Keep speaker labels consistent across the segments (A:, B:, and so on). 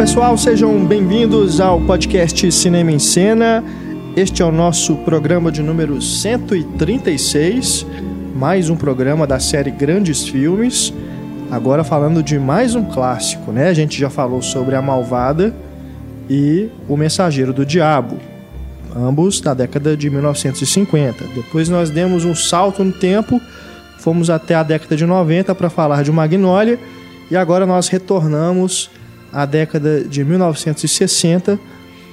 A: Pessoal, sejam bem-vindos ao podcast Cinema em Cena. Este é o nosso programa de número 136, mais um programa da série Grandes Filmes. Agora falando de mais um clássico, né? A gente já falou sobre A Malvada e O Mensageiro do Diabo, ambos da década de 1950. Depois nós demos um salto no tempo, fomos até a década de 90 para falar de Magnólia e agora nós retornamos a década de 1960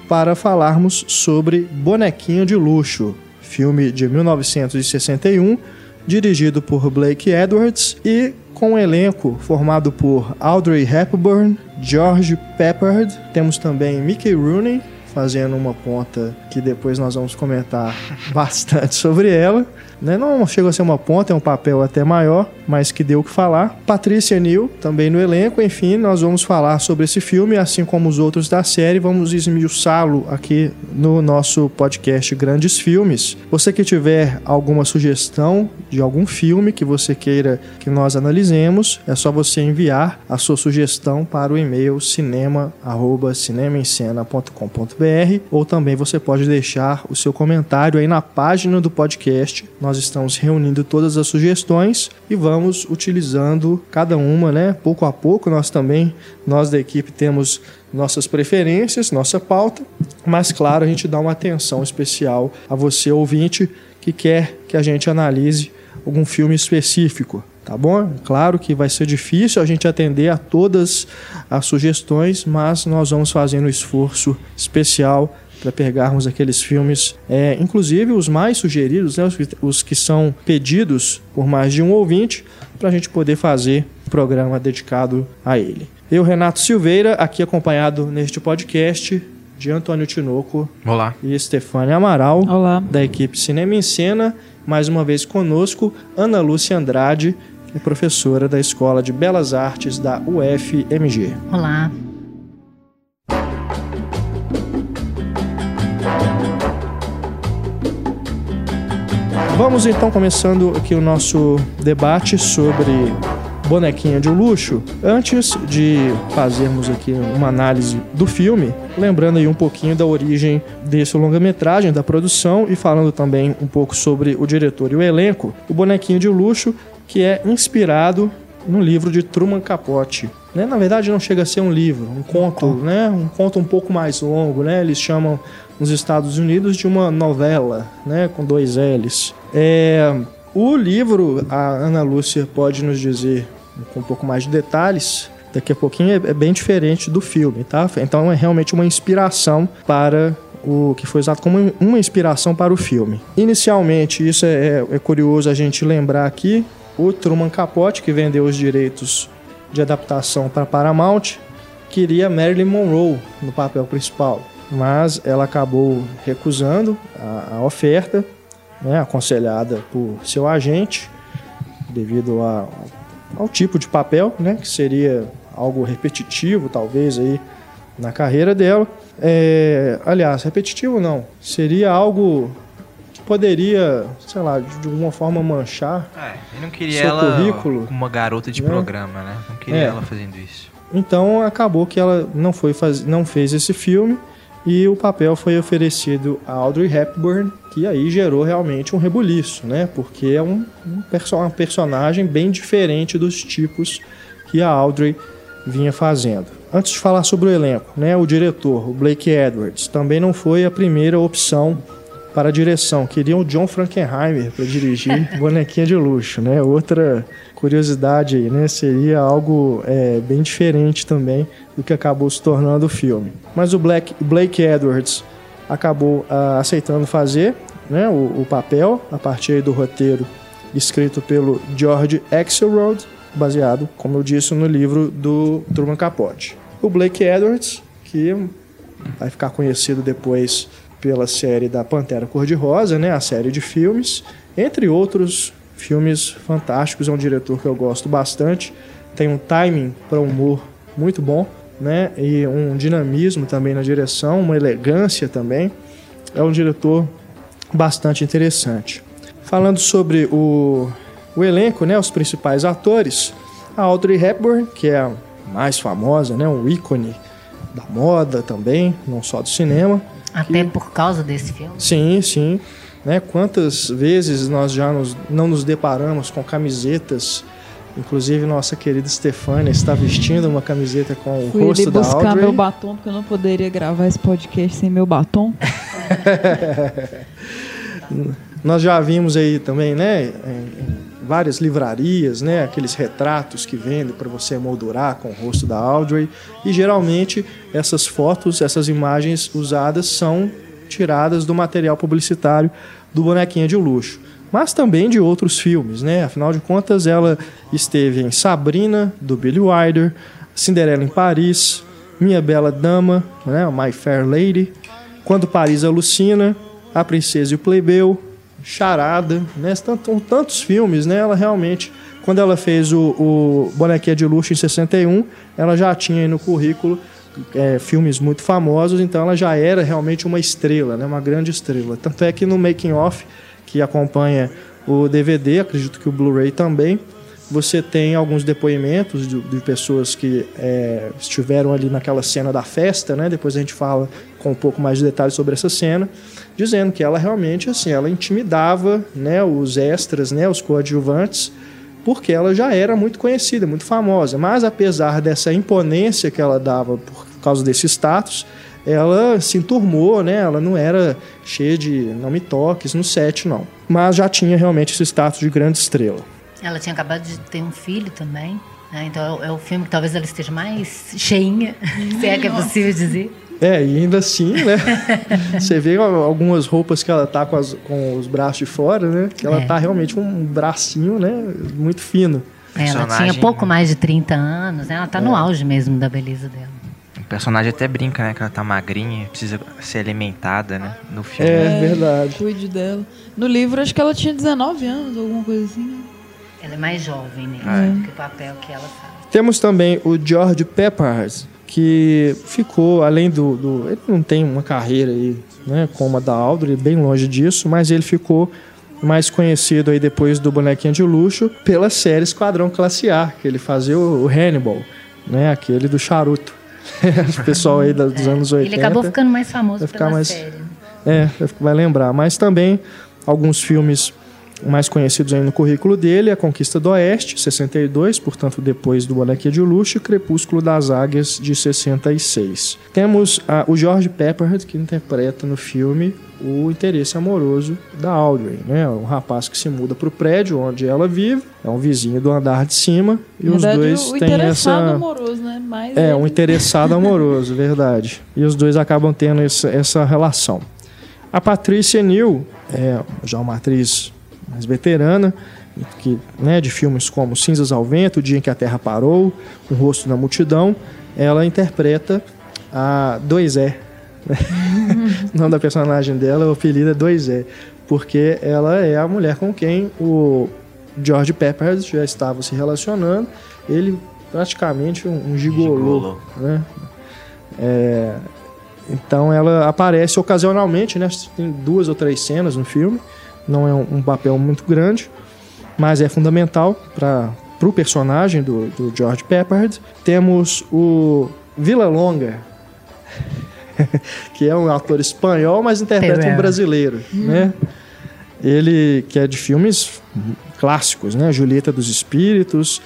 A: para falarmos sobre Bonequinho de Luxo, filme de 1961, dirigido por Blake Edwards e com um elenco formado por Audrey Hepburn, George Peppard, temos também Mickey Rooney fazendo uma ponta que depois nós vamos comentar bastante sobre ela. Né? Não chegou a ser uma ponta, é um papel até maior, mas que deu o que falar. Patrícia Neal, também no elenco. Enfim, nós vamos falar sobre esse filme, assim como os outros da série. Vamos esmiuçá-lo aqui no nosso podcast Grandes Filmes. Você que tiver alguma sugestão de algum filme que você queira que nós analisemos, é só você enviar a sua sugestão para o e-mail cinema@cinemaencena.com.br ou também você pode deixar o seu comentário aí na página do podcast. Nós estamos reunindo todas as sugestões e vamos utilizando cada uma, né? Pouco a pouco, nós também, nós da equipe temos nossas preferências, nossa pauta, mas claro, a gente dá uma atenção especial a você ouvinte que quer que a gente analise algum filme específico tá bom? Claro que vai ser difícil a gente atender a todas as sugestões, mas nós vamos fazendo um esforço especial para pegarmos aqueles filmes, é, inclusive os mais sugeridos, né, os, que, os que são pedidos por mais de um ouvinte, para a gente poder fazer um programa dedicado a ele. Eu, Renato Silveira, aqui acompanhado neste podcast de Antônio Tinoco
B: Olá.
A: e Estefânia Amaral,
C: Olá.
A: da equipe Cinema em Cena. Mais uma vez conosco, Ana Lúcia Andrade, professora da Escola de Belas Artes da UFMG.
C: Olá.
A: Vamos então começando aqui o nosso debate sobre Bonequinha de Luxo. Antes de fazermos aqui uma análise do filme, lembrando aí um pouquinho da origem desse longa-metragem, da produção e falando também um pouco sobre o diretor e o elenco, o Bonequinho de Luxo, que é inspirado no livro de Truman Capote. Né? Na verdade, não chega a ser um livro, um conto, né? um conto um pouco mais longo. Né? Eles chamam nos Estados Unidos de uma novela, né? com dois L's. É, o livro, a Ana Lúcia pode nos dizer com um pouco mais de detalhes, daqui a pouquinho, é, é bem diferente do filme, tá? Então é realmente uma inspiração para o que foi usado como uma inspiração para o filme. Inicialmente, isso é, é, curioso a gente lembrar aqui, o Truman Capote, que vendeu os direitos de adaptação para Paramount, queria Marilyn Monroe no papel principal, mas ela acabou recusando a, a oferta né, aconselhada por seu agente, devido a, ao tipo de papel, né, que seria algo repetitivo, talvez, aí na carreira dela. É, aliás, repetitivo não, seria algo que poderia, sei lá, de alguma forma manchar
B: é, não queria
A: seu
B: ela
A: currículo,
B: uma garota de
A: né?
B: programa, né? Não queria
A: É.
B: ela fazendo isso.
A: Então acabou que ela não foi faz... não fez esse filme e o papel foi oferecido a Audrey Hepburn, que aí gerou realmente um rebuliço, né? Porque é um, um perso- uma personagem bem diferente dos tipos que a Audrey vinha fazendo. Antes de falar sobre o elenco, né? O diretor, o Blake Edwards, também não foi a primeira opção para a direção. Queriam o John Frankenheimer para dirigir Bonequinha de Luxo, né? Outra curiosidade aí, né? Seria algo é, bem diferente também do que acabou se tornando o filme. Mas o Black, Blake Edwards acabou ah, aceitando fazer né, o, o papel a partir do roteiro escrito pelo George Axelrod baseado, como eu disse, no livro do Truman Capote. O Blake Edwards, que vai ficar conhecido depois pela série da Pantera Cor-de-Rosa, né, a série de filmes, entre outros filmes fantásticos, é um diretor que eu gosto bastante, tem um timing para humor muito bom, né, e um dinamismo também na direção, uma elegância também. É um diretor bastante interessante. Falando sobre o, o elenco, né, os principais atores, a Audrey Hepburn, que é a mais famosa, né, um ícone da moda também, não só do cinema.
C: Até que... por causa desse filme?
A: Sim, sim. Né, quantas vezes nós já nos, não nos deparamos com camisetas Inclusive, nossa querida Stefania está vestindo uma camiseta com o
D: Fui
A: rosto da Audrey.
D: buscar meu batom, porque eu não poderia gravar esse podcast sem meu batom.
A: Nós já vimos aí também, né, em várias livrarias, né, aqueles retratos que vendem para você moldurar com o rosto da Audrey. E geralmente essas fotos, essas imagens usadas são tiradas do material publicitário do Bonequinha de Luxo mas também de outros filmes, né? Afinal de contas, ela esteve em Sabrina, do Billy Wilder, Cinderela em Paris, Minha Bela Dama, né? My Fair Lady, Quando Paris Alucina, A Princesa e o Plebeu, Charada, né? Tantos, tantos filmes, né? Ela realmente, quando ela fez o, o Bonequinha de Luxo em 61, ela já tinha aí no currículo é, filmes muito famosos, então ela já era realmente uma estrela, né? Uma grande estrela. Tanto é que no Making Off que acompanha o DVD, acredito que o Blu-ray também, você tem alguns depoimentos de, de pessoas que é, estiveram ali naquela cena da festa, né? Depois a gente fala com um pouco mais de detalhes sobre essa cena, dizendo que ela realmente assim, ela intimidava, né, os extras, né, os coadjuvantes, porque ela já era muito conhecida, muito famosa. Mas apesar dessa imponência que ela dava por causa desse status, ela se enturmou, né? Ela não era cheia de não me toques no set, não. Mas já tinha realmente esse status de grande estrela.
C: Ela tinha acabado de ter um filho também. Né? Então é o filme que talvez ela esteja mais cheinha, se é que é possível dizer.
A: É, e ainda assim, né? Você vê algumas roupas que ela tá com, as, com os braços de fora, né? Que ela é. tá realmente um bracinho, né? Muito fino.
C: É, ela tinha pouco mais de 30 anos, né? Ela tá é. no auge mesmo da beleza dela
B: personagem até brinca, né? Que ela tá magrinha, precisa ser alimentada, né? No filme.
A: É, é verdade.
D: Cuide dela. No livro, acho que ela tinha 19 anos, alguma coisa assim. Né?
C: Ela é mais jovem, né? É. Que o papel que ela faz.
A: Temos também o George Peppers, que ficou, além do, do, Ele não tem uma carreira aí, né? Como a da Audrey, bem longe disso, mas ele ficou mais conhecido aí depois do Bonequinho de Luxo pela série Esquadrão Classe A, que ele fazia o, Hannibal, né? Aquele do charuto. o pessoal aí dos é. anos 80.
C: Ele acabou ficando mais famoso vai ficar mais, série.
A: É, vai lembrar. Mas também alguns filmes mais conhecidos aí no currículo dele, A Conquista do Oeste, 62, portanto depois do Bonequinha de Luxo, e Crepúsculo das Águias, de 66. Temos ah, o George Pepperhead, que interpreta no filme o interesse amoroso da Audrey, né? Um rapaz que se muda para o prédio onde ela vive, é um vizinho do andar de cima e os dois têm essa
D: amoroso, né? Mais
A: é ele... um interessado amoroso, verdade. E os dois acabam tendo essa, essa relação. A Patrícia Neal é já uma atriz mais veterana, que, né, de filmes como Cinzas ao Vento, O Dia em que a Terra Parou, Um Rosto na Multidão, ela interpreta a 2E. Né? o nome da personagem dela, o apelido é 2E, porque ela é a mulher com quem o George Peppers já estava se relacionando. Ele praticamente um, um gigolô, gigolô. né? É, então ela aparece ocasionalmente, né? Tem duas ou três cenas no filme não é um, papel muito grande, mas é fundamental para o personagem do, do George Peppard. Temos o Vila Longa, que é um ator espanhol, mas interpreta um brasileiro, hum. né? Ele que é de filmes clássicos, né? Julieta dos Espíritos,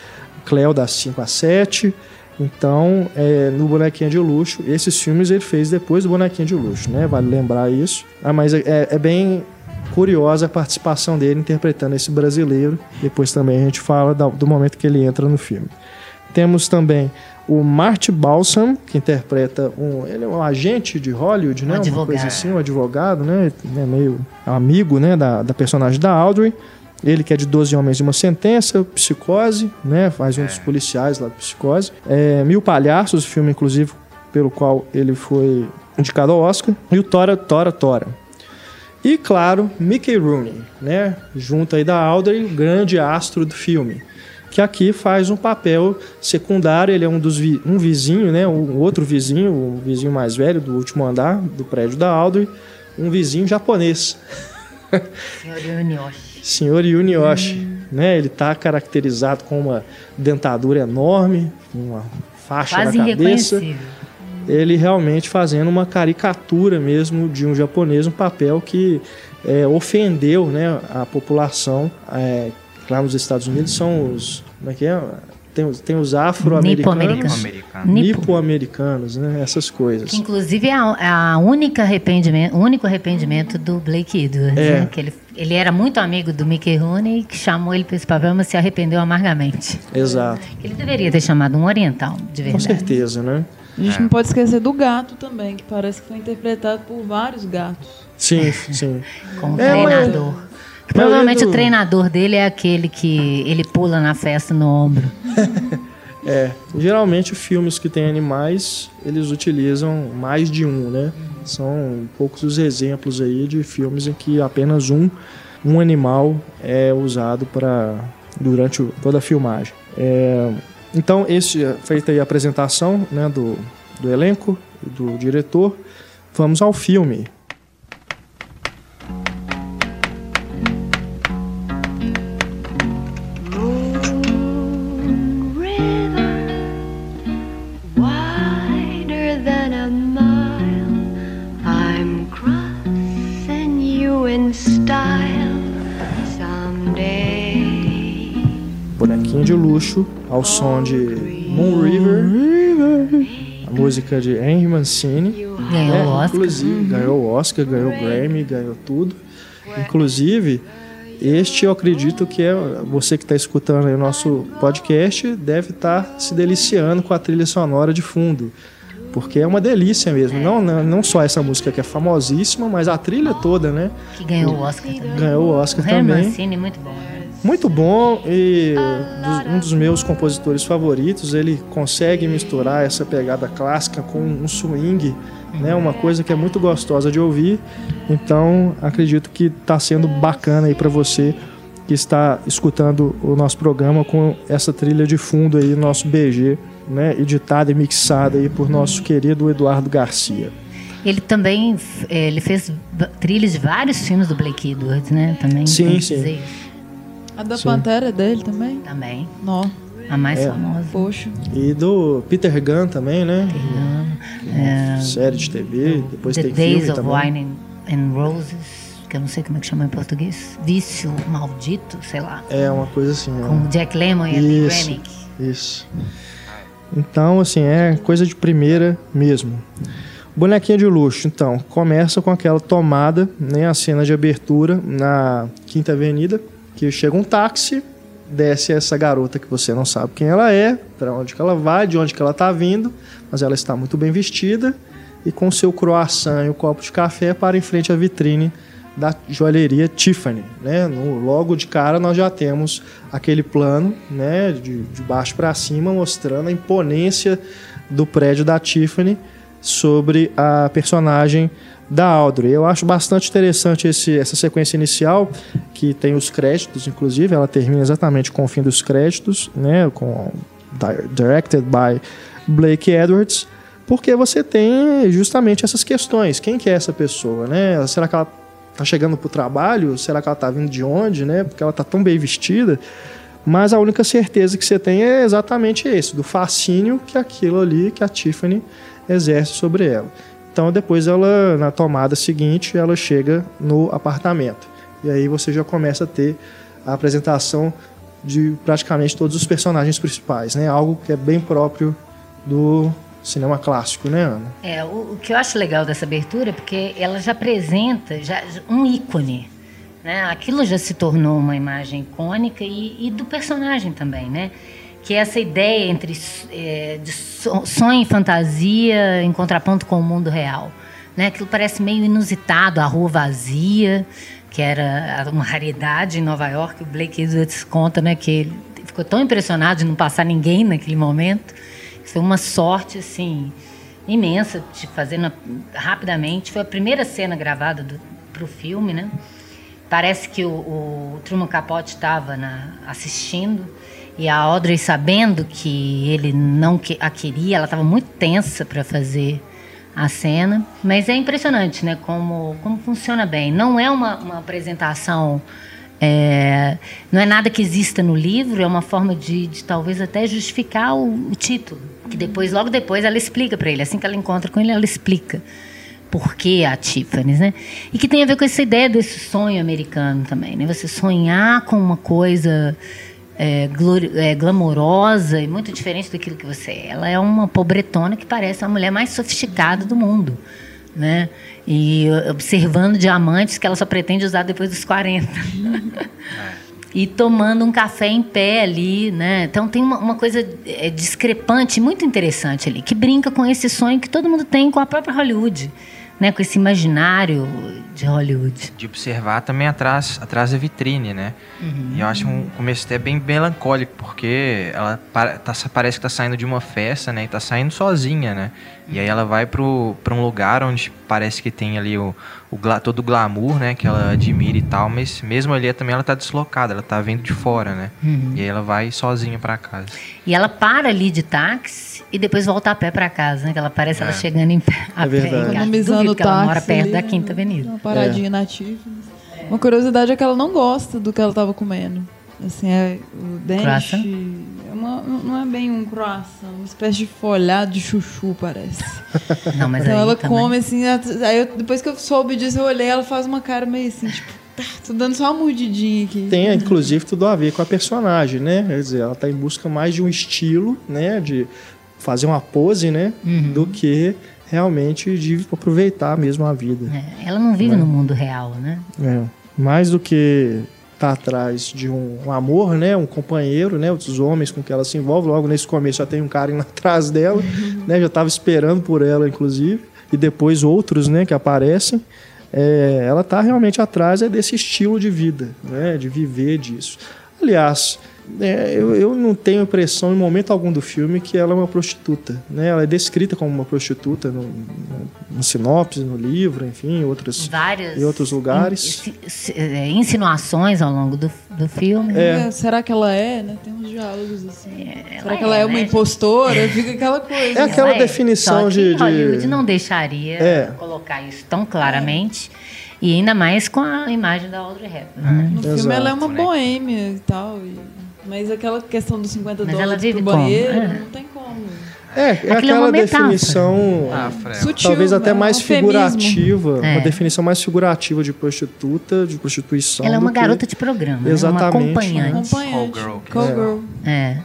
A: Cleo das 5 a 7. Então, é, no Bonequinha de Luxo, esses filmes ele fez depois do Bonequinha de Luxo, né? Vale lembrar isso. Ah, mas é, é bem curiosa a participação dele interpretando esse brasileiro. Depois também a gente fala do momento que ele entra no filme. Temos também o Marty Balsam, que interpreta um. Ele é um agente de Hollywood, né?
C: Um
A: Uma coisa assim, um advogado, né? É meio amigo né? da, da personagem da Audrey. Ele que é de 12 Homens e uma Sentença, Psicose, né? Faz um dos policiais lá do Psicose. É, Mil Palhaços, filme, inclusive, pelo qual ele foi indicado ao Oscar. E o Tora, Tora, Tora. E, claro, Mickey Rooney, né? Junto aí da Audrey, o grande astro do filme. Que aqui faz um papel secundário, ele é um dos vi um vizinho, né? Um outro vizinho, o vizinho mais velho do último andar do prédio da Audrey, um vizinho japonês.
C: Senhor Yunioshi.
A: Senhor Yunioshi, né? Ele está caracterizado com uma dentadura enorme, uma faixa
C: Quase
A: na cabeça. Ele realmente fazendo uma caricatura mesmo de um japonês, um papel que é, ofendeu, né, a população. É, lá nos Estados Unidos são os, como é que é? Tem, os- tem os afro-americanos,
C: Nipo-americanos.
B: Americano.
C: Nipo.
A: né? Essas coisas.
C: Que inclusive é a, a única arrependimento, o único arrependimento do Blake Edwards,
A: É.
C: né? Que ele, ele era muito amigo do Mickey Rooney, que chamou ele para esse papel, mas se arrependeu amargamente.
A: Exato,
C: Ele deveria ter chamado um oriental, de
A: com
C: verdade.
A: certeza, né?
D: A gente não pode esquecer do gato também, que parece que foi interpretado por vários gatos.
A: Sim, sim.
C: Com o
A: É, mas-
C: treinador. Provavelmente
A: do-
C: o treinador dele é aquele que ele pula na festa no ombro.
A: É, geralmente filmes que têm animais, eles utilizam mais de um, né? São poucos os exemplos aí de filmes em que apenas um, um animal é usado para durante o- toda a filmagem. É, então, esse feita aí a apresentação, né, do, do elenco do diretor, vamos ao filme. De luxo ao som de Moon River, a música de Henry Mancini.
C: Ganhou
A: É,
C: o Oscar.
A: Inclusive, ganhou o Oscar, ganhou o Grammy, ganhou tudo. Inclusive, este eu acredito que é você que está escutando aí o nosso podcast deve estar se deliciando com a trilha sonora de fundo. Porque é uma delícia mesmo. Não, não, não só essa música que é famosíssima, mas a trilha toda, né?
C: Que ganhou o Oscar também.
A: Ganhou o Oscar
C: O
A: também.
C: Mancini, muito bom. né?
A: Muito bom e dos- um dos meus compositores favoritos, ele consegue misturar essa pegada clássica com um swing, né, uma coisa que é muito gostosa de ouvir. Então, acredito que está sendo bacana aí para você que está escutando o nosso programa com essa trilha de fundo aí, nosso BG, né, editada e mixada aí por nosso querido Eduardo Garcia.
C: Ele também ele fez trilhas de vários filmes do Blake Edwards, né? Também
A: Sim,
C: que
A: sim.
D: A da
A: Sim.
D: Pantera é dele também?
C: Também.
D: Nó,
C: A mais
A: É.
C: famosa.
D: poxa.
A: E do Peter Gunn também, né?
C: É,
A: Série de TV, depois
C: The
A: tem
C: Days
A: filme
C: of
A: também.
C: Wine and, and Roses, que eu não sei como é que chama em português. Vício Maldito, sei lá.
A: É uma coisa assim, né?
C: Com o Jack Lemmon e a Lee
A: Isso.
C: Remick.
A: Isso. Então, assim, é coisa de primeira mesmo. Bonequinha de luxo, então, começa com aquela tomada, né, a cena de abertura na Quinta Avenida, que chega um táxi, desce essa garota que você não sabe quem ela é, para onde que ela vai, de onde que ela está vindo, mas ela está muito bem vestida e com seu croissant e o copo de café para em frente à vitrine da joalheria Tiffany, né? No, logo de cara nós já temos aquele plano, né, de, de baixo para cima mostrando a imponência do prédio da Tiffany sobre a personagem da Audrey. Eu acho bastante interessante esse, essa sequência inicial, que tem os créditos, inclusive, ela termina exatamente com o fim dos créditos, né, com di- directed by Blake Edwards, porque você tem justamente essas questões. Quem que é essa pessoa, né? Será que ela tá chegando pro trabalho? Será que ela tá vindo de onde, né? Porque ela tá tão bem vestida. Mas a única certeza que você tem é exatamente esse, do fascínio que aquilo ali, que a Tiffany exerce sobre ela. Então depois ela, na tomada seguinte, ela chega no apartamento. E aí você já começa a ter a apresentação de praticamente todos os personagens principais, né? Algo que é bem próprio do cinema clássico, né, Ana?
C: É, o, o que eu acho legal dessa abertura é porque ela já apresenta já, um ícone. Né? Aquilo já se tornou uma imagem icônica e, e do personagem também, né? Que é essa ideia entre é, de so- sonho e fantasia em contraponto com o mundo real. Né? Aquilo parece meio inusitado, a rua vazia, que era uma raridade em Nova York. O Blake Edwards conta né, que ele ficou tão impressionado de não passar ninguém naquele momento. Foi uma sorte assim imensa de fazer na, rapidamente. Foi a primeira cena gravada para o filme, né? Parece que o, o Truman Capote estava assistindo e a Audrey, sabendo que ele não a queria, ela estava muito tensa para fazer a cena. Mas é impressionante, né? Como, como funciona bem. Não é uma, uma apresentação. É, não é nada que exista no livro, é uma forma de, de talvez até justificar o, o título. Que depois, logo depois, ela explica para ele. Assim que ela encontra com ele, ela explica por que a Tiffany, né? E que tem a ver com essa ideia desse sonho americano também, né? Você sonhar com uma coisa é, é, glamourosa e muito diferente daquilo que você é. Ela é uma pobretona que parece a mulher mais sofisticada do mundo, né? E observando diamantes que ela só pretende usar depois dos 40. e tomando um café em pé ali, né? Então tem uma, uma coisa é, discrepante, muito interessante ali, que brinca com esse sonho que todo mundo tem com a própria Hollywood né, com esse imaginário de Hollywood.
B: De observar também atrás, atrás da vitrine, né? Uhum. E eu acho um começo até bem melancólico, porque ela tá, parece que tá saindo de uma festa, né? E tá saindo sozinha, né? E aí ela vai para um lugar onde parece que tem ali o, o todo o glamour, né? Que ela admira e tal, mas mesmo ali também ela tá deslocada, ela tá vindo de fora, né? Uhum. E aí ela vai sozinha para casa.
C: E ela para ali de táxi e depois volta a pé para casa, né? Que ela parece é. ela chegando em pé, a é
D: pé verdade.
C: em
D: Economizando táxi.
C: Ela mora perto da Quinta Avenida.
D: Uma paradinha é. nativa. Uma curiosidade é que ela não gosta do que ela tava comendo. Assim, é o dente. É uma, não é bem um croissant, uma espécie de folhado de chuchu, parece.
C: Não, mas
D: então ela
C: também.
D: come assim. Aí eu, depois que eu soube disso, eu olhei, ela faz uma cara meio assim, tipo. Tá, tô dando só uma mordidinha aqui.
A: Tem, inclusive, tudo a ver com a personagem, né? Quer dizer, ela tá em busca mais de um estilo, né? De fazer uma pose, né? Uhum. Do que realmente de aproveitar mesmo a vida.
C: É, ela não vive né? no mundo real, né?
A: É. Mais do que tá atrás de um, um, amor, né, um companheiro, né, os homens com que ela se envolve. Logo nesse começo já tem um cara indo atrás dela, né, já estava esperando por ela, inclusive, e depois outros, né, que aparecem. É, ela tá realmente atrás é desse estilo de vida, né, de viver disso. Aliás, é, eu, eu, não tenho impressão em momento algum do filme que ela é uma prostituta. Né? Ela é descrita como uma prostituta no, no, no sinopse, no livro, enfim, outros,
C: Várias
A: em outros lugares.
C: In, é, insinuações ao longo do, do filme.
D: É. É, será que ela é? Né? Tem uns diálogos assim. É, será que ela é, uma né? impostora? Fica aquela coisa.
A: É aquela definição de,
C: de. Hollywood não deixaria colocar isso tão claramente. E ainda mais com a imagem da Audrey Hepburn. Né?
D: No Exato. filme ela é uma boêmia e tal. E... Mas aquela questão dos 50 Mas dólares pro banheiro, é. não tem como.
A: É, é Aquilo aquela é definição ah, Sutil, talvez até é mais um figurativa, é. uma definição mais figurativa de prostituta, de prostituição.
C: Ela é uma garota de programa,
A: Exatamente,
C: né? uma acompanhante.
D: Né? Call girl. Call girl.
C: É.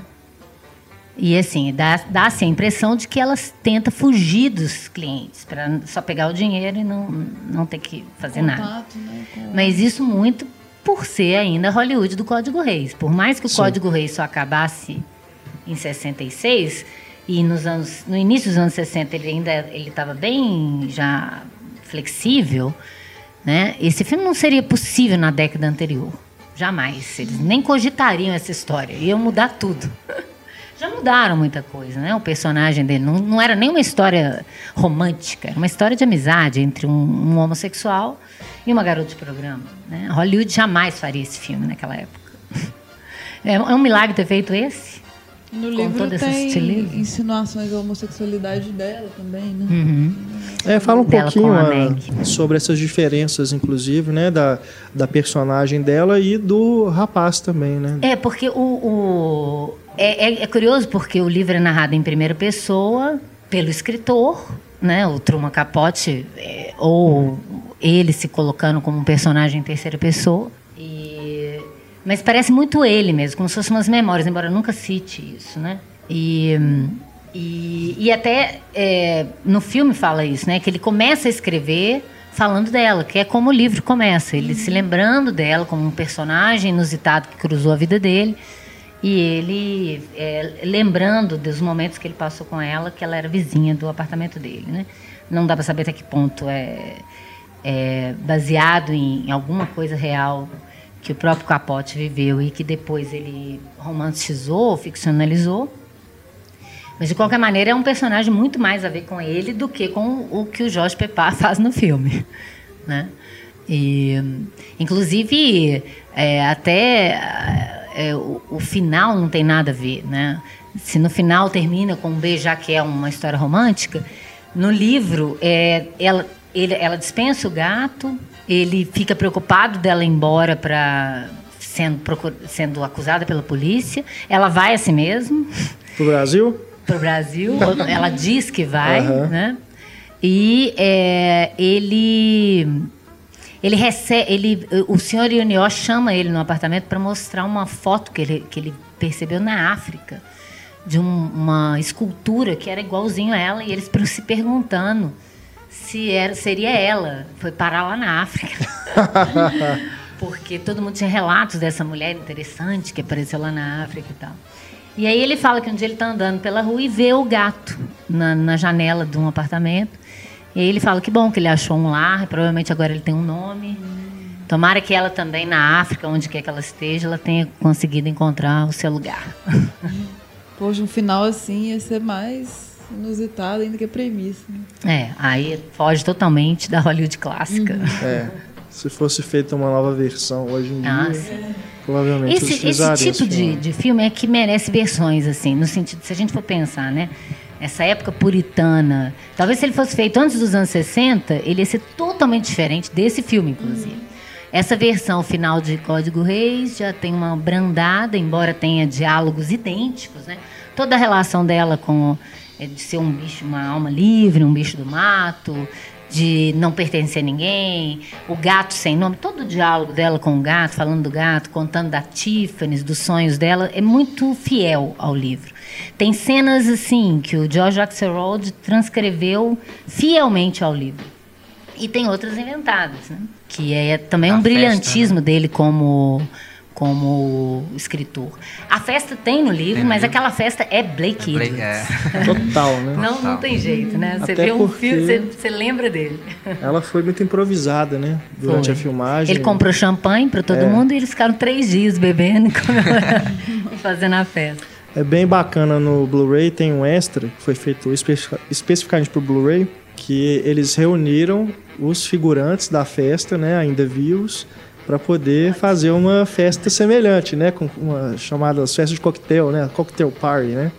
C: E assim, dá, dá assim, a impressão de que elas tenta fugir dos clientes, para só pegar o dinheiro e não, não ter que fazer Contato, nada. Né, com... Mas isso muito por ser ainda Hollywood do Código Reis. Por mais que o Sim. Código Reis só acabasse em 66 e nos anos, no início dos anos 60 ele ainda ele estava bem já flexível, né? Esse filme não seria possível na década anterior, jamais. Eles nem cogitariam essa história, iam mudar tudo. Já mudaram muita coisa, né? O personagem dele não, não era nem uma história romântica, era uma história de amizade entre um, um homossexual e uma garota de programa. Né? Hollywood jamais faria esse filme naquela época. É, é um milagre ter feito esse.
D: No livro tem insinuações da homossexualidade dela também, né?
C: Uhum.
A: É, fala um pouquinho a, sobre essas diferenças, inclusive, né, da, da personagem dela e do rapaz também, né?
C: É, porque o, o é, é, é curioso porque o livro é narrado em primeira pessoa pelo escritor, né, o Truman Capote, é, ou ele se colocando como um personagem em terceira pessoa. E, mas parece muito ele mesmo, como se fossem umas memórias, embora eu nunca cite isso, né? E, e, e até é, no filme fala isso, né? Que ele começa a escrever falando dela, que é como o livro começa, ele se lembrando dela como um personagem inusitado que cruzou a vida dele e ele é, lembrando dos momentos que ele passou com ela, que ela era vizinha do apartamento dele, né? Não dá para saber até que ponto é é, baseado em, em alguma coisa real que o próprio Capote viveu e que depois ele romantizou, ficcionalizou. Mas de qualquer maneira é um personagem muito mais a ver com ele do que com o que o Jorge Pepá faz no filme, né? E, inclusive, é, até é, o, o, final não tem nada a ver, né? Se no final termina com um beijo, já que é uma história romântica, no livro é, ela, ele, ela dispensa o gato, ele fica preocupado dela ir embora para sendo, sendo acusada pela polícia, ela vai a si mesmo.
A: Pro Brasil?
C: Pro Brasil, ela diz que vai, uhum. né? E é, ele ele recebe, ele, o senhor Ionió chama ele no apartamento para mostrar uma foto que ele, que ele percebeu na África de um, uma escultura que era igualzinho a ela e eles se perguntando se era, seria ela. Foi parar lá na África. Porque todo mundo tinha relatos dessa mulher interessante que apareceu lá na África e tal. E aí ele fala que um dia ele está andando pela rua e vê o gato na, na janela de um apartamento. E aí ele fala que bom que ele achou um lar, provavelmente agora ele tem um nome. Tomara que ela também na África, onde quer que ela esteja, ela tenha conseguido encontrar o seu lugar.
D: Poxa, um final assim ia ser mais inusitado ainda que a premissa.
C: Né? É, aí foge totalmente da Hollywood clássica.
A: Uhum. É, se fosse feita uma nova versão hoje em ah, dia, sim. provavelmente
C: esse, esse tipo de, de filme é que merece versões assim, no sentido se a gente for pensar, né? essa época puritana. Talvez se ele fosse feito antes dos anos 60, ele ia ser totalmente diferente desse filme, inclusive. Uhum. Essa versão final de Código Reis já tem uma brandada, embora tenha diálogos idênticos, né? Toda a relação dela com é, de ser um bicho, uma alma livre, um bicho do mato, de não pertencer a ninguém, o gato sem nome, todo o diálogo dela com o gato, falando do gato, contando da Tiffany, dos sonhos dela, é muito fiel ao livro. Tem cenas assim que o George Axelrod transcreveu fielmente ao livro. E tem outras inventadas, né? que é também a um festa, brilhantismo né? dele como como escritor. A festa tem no livro, tem mas livro. aquela festa é Blake, é Blake
A: é. Total, né?
C: Não, não tem jeito, né? Você Até vê um filme, você, você, lembra dele.
A: Ela foi muito improvisada, né? Durante foi. a filmagem.
C: Ele comprou champanhe para todo é. mundo e eles ficaram três dias bebendo e fazendo a festa.
A: É bem bacana no Blu-ray, tem um extra que foi feito especificamente para o Blu-ray, que eles reuniram os figurantes da festa, né, ainda vivos, para poder fazer uma festa semelhante, né, com uma chamada festa de coquetel, né, cocktail party, né,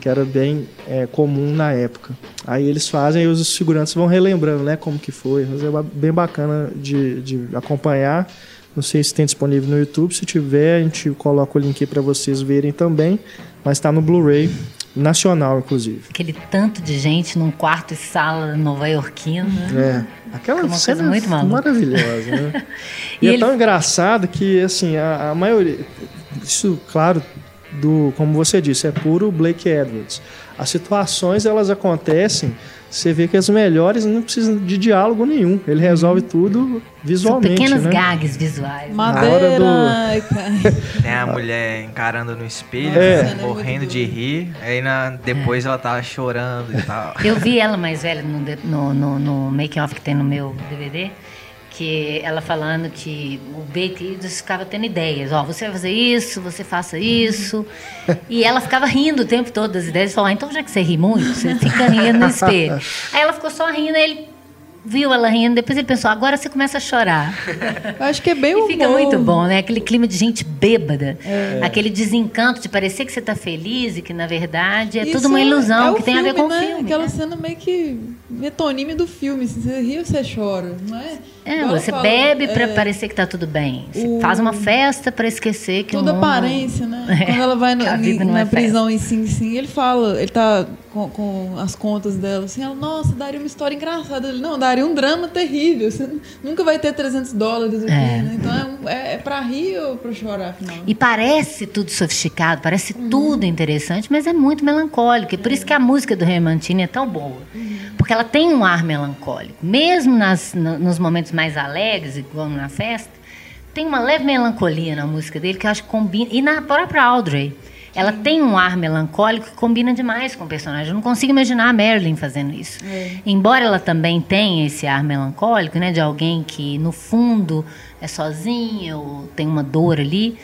A: que era bem é, comum na época. Aí eles fazem e os figurantes vão relembrando, né, como que foi. Mas é bem bacana de, de acompanhar. Não sei se tem disponível no YouTube. Se tiver, a gente coloca o link para vocês verem também. Mas está no Blu-ray nacional, inclusive.
C: Aquele tanto de gente num quarto e sala nova-iorquina.
A: É. Aquela uma cena muito maravilhosa, né? e, e é ele... tão engraçado que, assim, a, a, maioria... Isso, claro, do, como você disse, é puro Blake Edwards. As situações, elas acontecem você vê que as melhores não precisam de diálogo nenhum. Ele resolve uhum. tudo visualmente.
C: São pequenos
A: né?
C: gags visuais.
D: Madeira. Do...
B: Tem a mulher encarando no espelho, é. morrendo de rir. Aí na, depois é. ela tava chorando e tal.
C: Eu vi ela mais velha no, no, no, no make-off que tem no meu DVD que ela falando que o Baker ficava tendo ideias, ó, oh, você vai fazer isso, você faça isso, e ela ficava rindo o tempo todo das ideias, falava, ah, então já que você ri muito, você fica rindo no espelho. Aí ela ficou só rindo, aí ele viu ela rindo, depois ele pensou, agora você começa a chorar.
D: Acho que é bem
C: E fica muito bom, né? Aquele clima de gente bêbada, é. aquele desencanto de parecer que você está feliz e que, na verdade, é Isso tudo uma ilusão é que tem filme, a ver com né? o filme.
D: Aquela né? cena meio que metonime do filme, assim, você ri ou você chora, não é?
C: É, você falo, bebe para é, parecer que está tudo bem. Você o, faz uma festa para esquecer que
D: Toda o mundo... aparência, né? É, Quando ela vai no, na é prisão em Sim Sim, ele fala, ele tá com, com, as contas dela, assim, ela, nossa, daria uma história engraçada. Ele, não, daria um drama terrível. Você nunca vai ter 300 dólares aqui, é. né? Então é, é, é para rir ou para chorar, afinal?
C: E parece tudo sofisticado, parece uhum. tudo interessante, mas é muito melancólico. E por isso que a música do Remantini é tão boa. Uhum. Porque ela tem um ar melancólico. Mesmo nas, nos momentos mais alegres, igual na festa, tem uma leve melancolia na música dele que eu acho que combina. E na própria Audrey. Ela tem um ar melancólico que combina demais com o personagem. Eu não consigo imaginar a Marilyn fazendo isso.
D: É.
C: Embora ela também tenha esse ar melancólico, né, de alguém que no fundo é sozinha ou tem uma dor ali,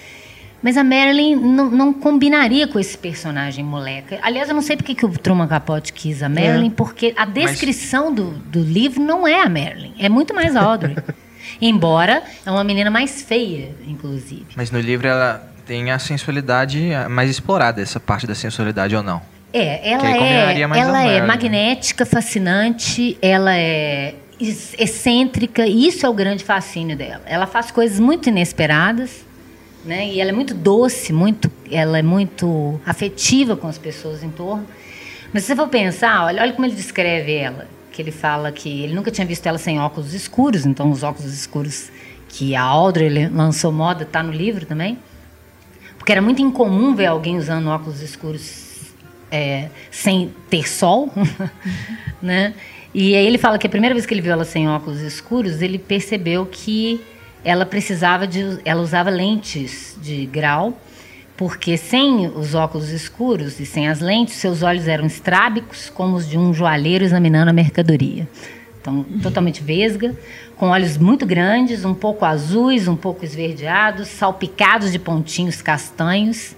C: mas a Marilyn não, não combinaria com esse personagem moleca. Aliás, eu não sei porque que o Truman Capote quis a Marilyn,
A: É.
C: porque a descrição do, do livro não é a Marilyn, é muito mais a Audrey. Embora é uma menina mais feia, inclusive.
B: Mas no livro ela tem a sensualidade mais explorada, essa parte da sensualidade ou não?
C: É, ela é, ela é magnética, fascinante, ela é ex- excêntrica, isso é o grande fascínio dela. Ela faz coisas muito inesperadas, né? E ela é muito doce, muito, ela é muito afetiva com as pessoas em torno. Mas se você for pensar, olha, olha como ele descreve ela, que ele fala que ele nunca tinha visto ela sem óculos escuros, então os óculos escuros que a Audrey lançou moda tá no livro também. Porque era muito incomum ver alguém usando óculos escuros é, sem ter sol, né? E aí ele fala que a primeira vez que ele viu ela sem óculos escuros, ele percebeu que ela precisava de, ela usava lentes de grau, porque sem os óculos escuros e sem as lentes, seus olhos eram estrábicos, como os de um joalheiro examinando a mercadoria. Então, totalmente vesga, com olhos muito grandes, um pouco azuis, um pouco esverdeados, salpicados de pontinhos castanhos,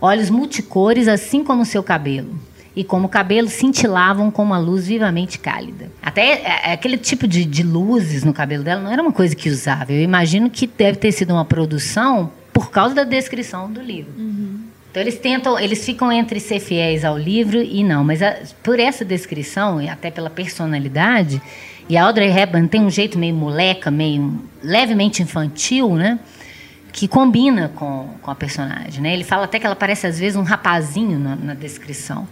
C: olhos multicores, assim como seu cabelo. E como o cabelo cintilavam com uma luz vivamente cálida. Até é, é, aquele tipo de, de luzes no cabelo dela não era uma coisa que usava. Eu imagino que deve ter sido uma produção por causa da descrição do livro. Então eles tentam, eles ficam entre ser fiéis ao livro e não, mas a- por essa descrição e até pela personalidade, e a Audrey Hepburn tem um jeito meio moleca, meio levemente infantil, né? Que combina com, com a personagem, né? Ele fala até que ela parece às vezes um rapazinho na, na descrição,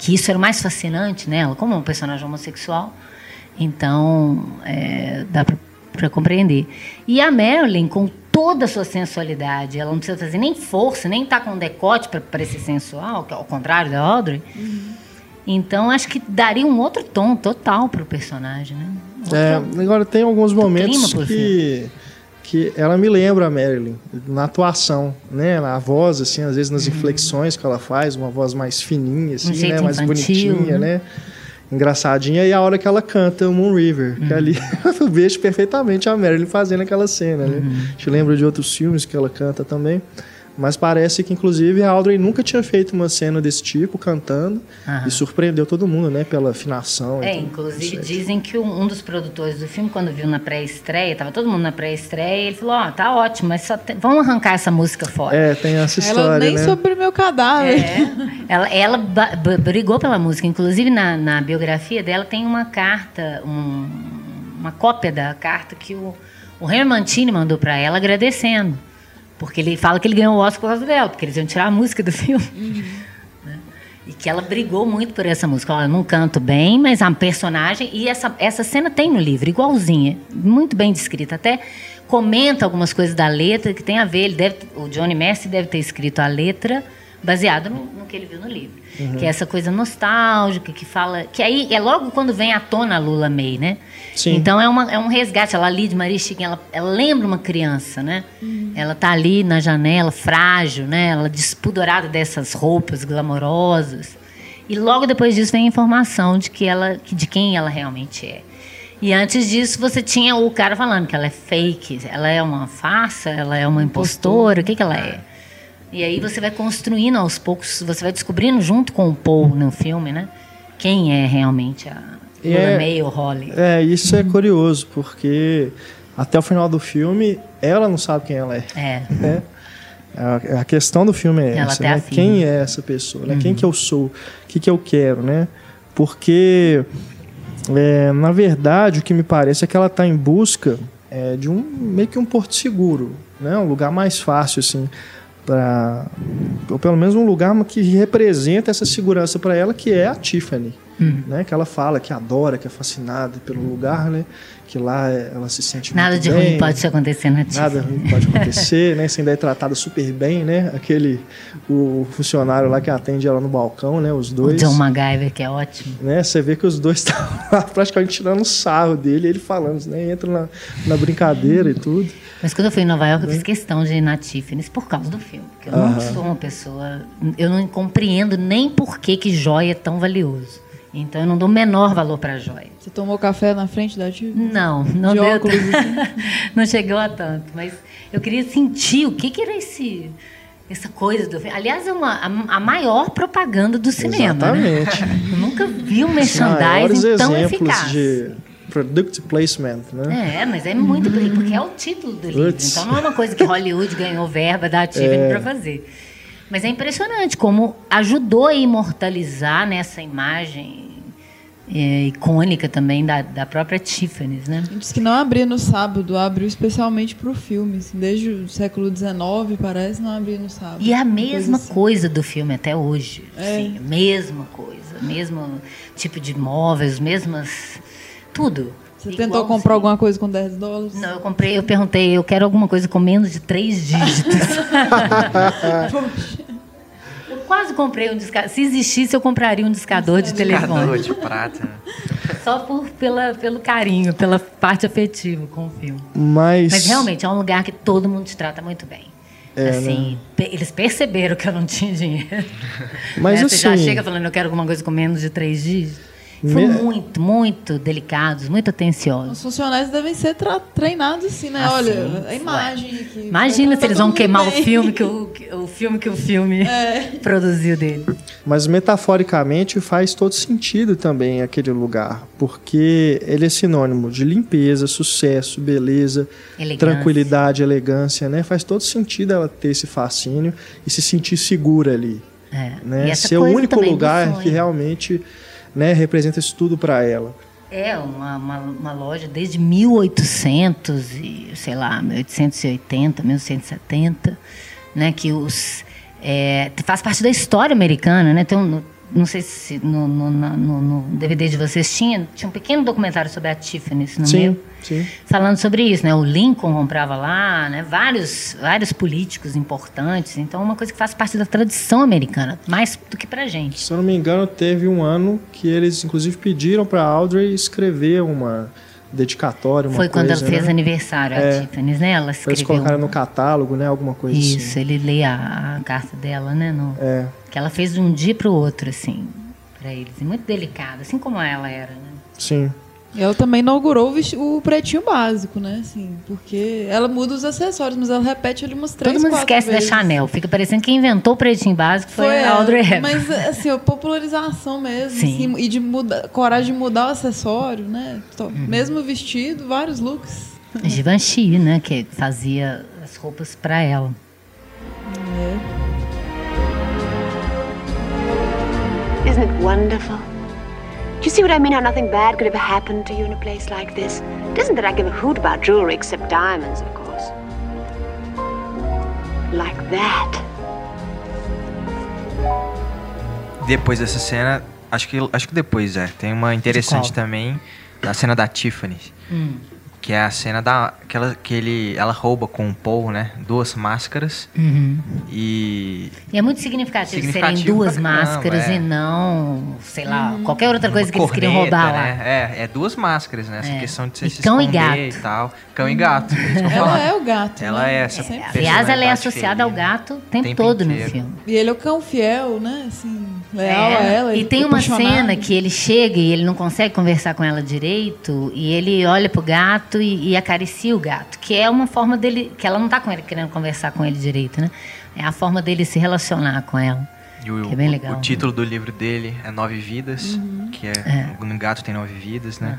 C: que isso era o mais fascinante nela, como é um personagem homossexual. Então, é, dá para compreender. E a Marilyn, com toda a sua sensualidade, ela não precisa fazer nem força, nem estar com decote para parecer sensual, que é ao contrário da Audrey. Então, acho que daria um outro tom total para o personagem, né? Outro-
A: É, agora tem alguns momentos
C: clima
A: que, que ela me lembra a Marilyn na atuação, né? Na voz, assim, às vezes nas inflexões que ela faz, uma voz mais fininha, assim,
C: Uhum. jeito
A: né? Mais
C: infantil,
A: bonitinha,
C: né?
A: né? Engraçadinha, e a hora que ela canta o Moon River,
C: Uhum.
A: que ali eu vejo perfeitamente a Marilyn fazendo aquela cena, né?
C: Uhum.
A: A gente lembra de outros filmes que ela canta também. Mas parece que, inclusive, a Audrey nunca tinha feito uma cena desse tipo, cantando,
C: Aham.
A: e surpreendeu todo mundo, né? Pela afinação.
C: É,
A: e tudo.
C: inclusive dizem que um dos produtores do filme, quando viu na pré-estreia, tava todo mundo na pré-estreia, ele falou, ó, tá ótimo, mas só tem- vamos arrancar essa música fora.
A: É, tem essa
D: Ela
A: história,
D: nem
A: né?
D: sobre meu cadáver.
C: É. Ela, ela brigou pela música. Inclusive, na, na biografia dela tem uma carta, um- uma cópia da carta que o, o Mantini mandou para ela agradecendo. Porque ele fala que ele ganhou o Oscar por causa dela, porque eles iam tirar a música do filme. Né? E que ela brigou muito por essa música. Ela não canto bem, mas a personagem. E essa, essa cena tem no livro, igualzinha. Muito bem descrita. Até comenta algumas coisas da letra que tem a ver. Ele deve, o Johnny Messi deve ter escrito a letra baseado no, no que ele viu no livro. Que é essa coisa nostálgica, que fala. Que aí é logo quando vem à tona a Lula May, né?
A: Sim.
C: Então é, uma, é um resgate. Ela ali de Maria Chiquinha, ela, ela lembra uma criança, né? Ela tá ali na janela, frágil, né? Ela despudorada dessas roupas glamorosas. E logo depois disso vem a informação de que ela, de quem ela realmente é. E antes disso você tinha o cara falando que ela é fake, ela é uma farsa, ela é uma impostora, o que que ela é? E aí você vai construindo aos poucos, você vai descobrindo junto com o Paul no filme, né? Quem é realmente a Lula
A: é-
C: May ou Holly.
A: É, isso é curioso, porque até o final do filme, ela não sabe quem ela é.
C: É.
A: né? A, a questão do filme é
C: Ela
A: essa, né? Quem é essa pessoa? né? Quem que eu sou? O que, que eu quero, né? Porque, é, na verdade, o que me parece é que ela está em busca é, de um meio que um porto seguro, né? Um lugar mais fácil, assim, para ou pelo menos um lugar que representa essa segurança para ela, que é a Tiffany.
C: Hum.
A: né? Que ela fala que adora, que é fascinada pelo lugar, né? Que lá é- ela se sente
C: Nada de
A: bem,
C: ruim pode acontecer na
A: Nada ruim pode acontecer, né? Você ainda é tratada super bem, né? Aquele o funcionário lá que atende ela no balcão, né? Os
C: O
A: dois.
C: John MacGyver, que é ótimo.
A: Né? Você vê que os dois estavam lá praticamente tirando sarro dele, ele falando, né? Entra na, na brincadeira e tudo.
C: Mas quando eu fui em Nova York, eu fiz questão de ir na Tiffany's por causa do filme. Porque eu não sou uma pessoa. Eu não compreendo nem por que, que joia é tão valioso. Então eu não dou o menor valor para joia.
D: Você tomou café na frente da tia?
C: Não, não
D: De
C: deu
D: óculos,
C: tanto. não chegou a tanto. Mas eu queria sentir o que, que era esse. Essa coisa do. Aliás, é uma, a, a maior propaganda do cinema. Né?
A: Exatamente.
C: Eu nunca vi um merchandising tão
A: exemplos
C: eficaz.
A: de product placement, né?
C: É, mas é muito porque é o título do livro.
A: Putz.
C: Então não é uma coisa que Hollywood ganhou verba da Tiffany para fazer. Mas é impressionante como ajudou a imortalizar nessa imagem é, icônica também da, da própria Tiffany's, né?
D: Diz que não abria no sábado, abriu especialmente pro filme. assim, desde o século XIX, parece, não abria no sábado.
C: E é a mesma
D: coisa assim.
C: coisa do filme até hoje.
D: É.
C: Assim, a mesma coisa. Mesmo tipo de móveis, mesmas. Tudo.
D: Você tentou
C: Igualzinho.
D: comprar alguma coisa com 10 dólares?
C: Não, eu comprei, eu perguntei, eu quero alguma coisa com menos de três dígitos. eu quase comprei um discador. Se existisse, eu compraria um discador de
B: Cador
C: telefone.
B: de prata. né?
C: Só por, pela, pelo carinho, pela parte afetiva com o filme.
A: Mas,
C: Mas realmente é um lugar que todo mundo te trata muito bem.
A: É,
C: assim, pe- eles perceberam que eu não tinha dinheiro.
A: Mas
C: Né? Você já
A: assim-
C: chega falando, eu quero alguma coisa com menos de três dígitos. São
A: Me-
C: muito, muito delicados, muito atenciosos.
D: Os funcionários devem ser tra- treinados assim, né?
C: Ah,
D: Olha,
C: sim.
D: a imagem aqui.
C: Imagina
D: Tá
C: se eles vão queimar o filme que o, que- o filme que o filme
D: É.
C: produziu dele.
A: mas metaforicamente faz todo sentido também aquele lugar, porque ele é sinônimo de limpeza, sucesso, beleza,
C: Elegância.
A: tranquilidade, elegância, né? Faz todo sentido ela ter esse fascínio e se sentir segura ali,
C: É. E
A: né?
C: essa
A: Ser o único lugar que realmente, né, representa isso tudo para ela.
C: É uma, uma, uma loja desde 1800 e sei lá 1880, 1870, né? Que os é, faz parte da história americana, né? Tem um, não sei se no, no, no- no DVD de vocês tinha tinha um pequeno documentário sobre a Tiffany's no
A: Sim,
C: meu.
A: sim.
C: falando sobre isso, né? O Lincoln comprava lá, né? Vários, vários políticos importantes. Então, é uma coisa que faz parte da tradição americana, mais do que pra gente.
A: Se eu não me engano, teve um ano que eles inclusive pediram para Audrey escrever uma dedicatória, uma
C: Foi quando
A: coisa,
C: ela fez
A: né?
C: aniversário, a
A: É.
C: Tiffany's, né? Ela
A: Pra eles
C: escreveu.
A: colocarem no catálogo, né? Alguma coisa
C: Isso,
A: assim.
C: ele lê a, a carta dela, né? No,
A: É.
C: Que ela fez de um dia pro outro, assim, pra eles. E muito delicada, assim como ela era, né?
A: Sim.
D: E ela também inaugurou o, pretinho básico, né? Assim, porque ela muda os acessórios, mas ela repete ali umas três,
C: Todo mundo esquece
D: vezes.
C: da Chanel. Fica parecendo que quem inventou o pretinho básico foi, a Audrey
D: ela.
C: Hepburn.
D: Mas, assim, a popularização mesmo.
C: Sim.
D: assim, e de mudar, coragem de mudar o acessório, né?
C: Uhum.
D: Mesmo vestido, vários looks.
C: Givenchy, né? Que fazia as roupas pra ela.
E: Isn't it wonderful? Do you see what I mean? How nothing bad could ever happen to you in a place like this? It isn't that I give a hoot about jewelry except diamonds, of course. Like that.
B: Depois dessa cena, acho que, acho que depois, é. Tem uma interessante também, da cena da Tiffany. Que é a cena da. Que, ela, que ele, ela rouba com o Paul, né? Duas máscaras. E.
C: E é muito significativo, serem
B: Significativo
C: duas
B: pra caramba,
C: máscaras
B: é.
C: e não, sei lá, qualquer outra coisa que eles queriam
B: corneta,
C: roubar lá.
B: né? É, é duas máscaras, né? Essa
C: É.
B: questão de
C: E
B: se
C: cão e gato.
B: e tal. Cão e gato. é
D: Ela
B: falar.
D: é o gato.
B: Ela
D: né?
B: é essa
D: Sempre.
C: Aliás, ela é associada ao
B: felina.
C: gato o tempo,
B: Tempo
C: todo no
B: inteiro.
C: filme.
D: E ele é o cão fiel, né? Assim, leal
C: É,
D: a ela.
C: E
D: ele
C: tem uma cena que ele chega e ele não consegue conversar com ela direito e ele olha pro gato e, e acaricia o gato, que é uma forma dele, que ela não tá com ele querendo conversar com ele direito, né? É a forma dele se relacionar com ela.
B: E o,
C: Que é bem legal,
B: o
C: né?
B: título do livro dele é Nove Vidas, que é, Um gato tem nove vidas, né?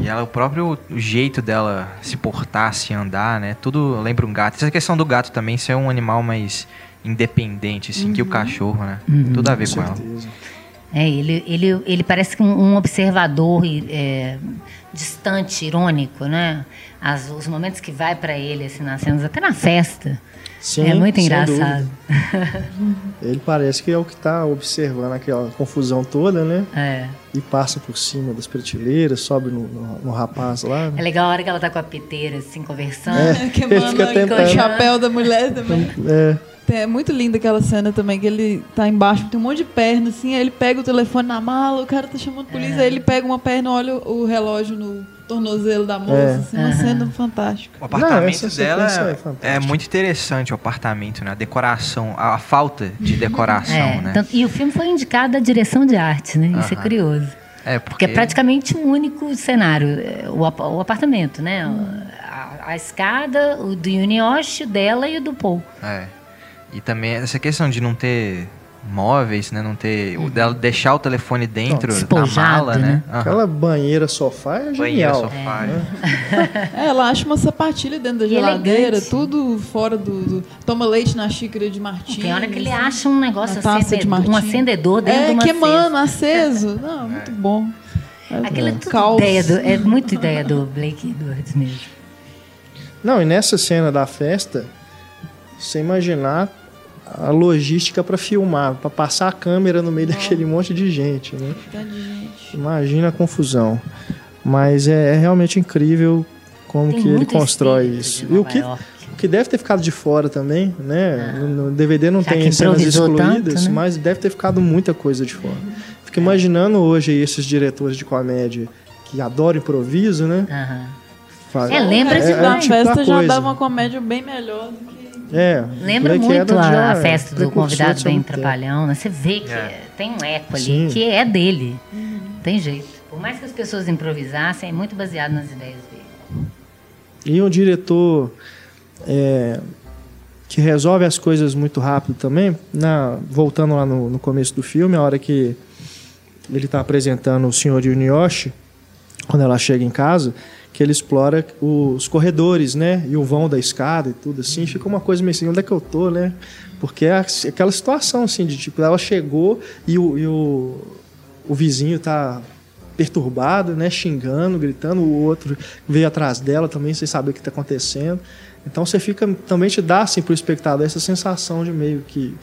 B: E ela, o próprio jeito dela se portar, se andar, né? Tudo lembra um gato. Essa questão do gato também ser um animal mais independente, assim, que o cachorro, né? Tudo a ver com, ela.
A: certeza.
C: É, ele, ele, ele parece que um, observador é, distante, irônico, né? As, os momentos que vai para ele, assim, nas cenas, até na festa,
A: Sim,
C: é muito engraçado.
A: Ele parece que é o que tá observando aquela confusão toda, né?
C: É.
A: E passa por cima das prateleiras, sobe no, no- no rapaz lá.
C: É
A: né?
C: legal a hora que ela tá com a piteira, assim, conversando.
A: É.
D: Que
A: Ele
D: manda
A: fica
D: com o chapéu da mulher também.
A: É,
D: É muito linda aquela cena também, que ele tá embaixo, tem um monte de perna, assim, aí ele pega o telefone na mala, o cara tá chamando a polícia, aí ele pega uma perna, olha o relógio no tornozelo da moça,
A: É.
D: assim, uma cena fantástica.
B: O apartamento
A: essa
B: dela
A: é
B: é, muito interessante, o apartamento, né? A decoração, a, a falta de decoração,
C: É,
B: né?
C: tanto- e o filme foi indicado à direção de arte, né? Isso é curioso.
B: É,
C: Porque é praticamente um único cenário, é, o, ap- o apartamento, né? A, a escada, o do Yunioshi, o dela e o do Paul.
B: É. E também essa questão de não ter móveis, né? Não ter. Dela deixar o telefone dentro da mala, né?
C: né?
A: Aquela banheira sofá é genial.
B: sofá.
D: É, ela acha uma sapatilha dentro da geladeira,
C: elegante.
D: tudo fora do, do- Toma leite na xícara de martini.
C: Tem hora que ele acha um negócio
D: de
C: acendedor, um acendedor dentro de
D: É,
C: uma
D: queimando, aceso. Não, muito bom. É,
C: Aquilo é tudo
D: caos.
C: ideia do, é muito ideia do Blake Edwards mesmo.
A: Não, e nessa cena da festa, você imaginar a logística para filmar, para passar a câmera no meio daquele monte de gente, né?
D: De gente.
A: Imagina a confusão. Mas é, é realmente incrível como
C: Tem
A: que ele constrói isso. E o que, que deve ter ficado de fora também, né? No, no DVD não
C: Já
A: tem cenas excluídas,
C: tanto, né?
A: mas deve ter ficado muita coisa de fora. Fico imaginando hoje esses diretores de comédia que adoram improviso, né?
C: Aham.
A: Fa-
C: É, lembra
A: é, é o
D: A
A: tipo da
D: festa já dava uma comédia bem melhor do que.
A: É,
C: Lembra muito a, a
A: é
C: festa do convidado
A: há
C: bem trapalhão, né? Você vê que
B: É.
C: é- tem um eco ali
A: Sim.
C: que é dele. Não tem jeito. Por mais que as pessoas improvisassem, é muito baseado nas ideias dele.
A: E um diretor é, que resolve as coisas muito rápido também, na, voltando lá no, no começo do filme, a hora que ele está apresentando o senhor Yunioshi, quando ela chega em casa, que ele explora os corredores, né? E o vão da escada e tudo assim. Fica uma coisa meio assim, onde é que eu tô, né? Porque é aquela situação assim, de tipo, ela chegou e o, e o, o vizinho tá perturbado, né? Xingando, gritando, o outro veio atrás dela também sem saber o que está acontecendo. Então você fica, também te dá assim pro espectador essa sensação de meio que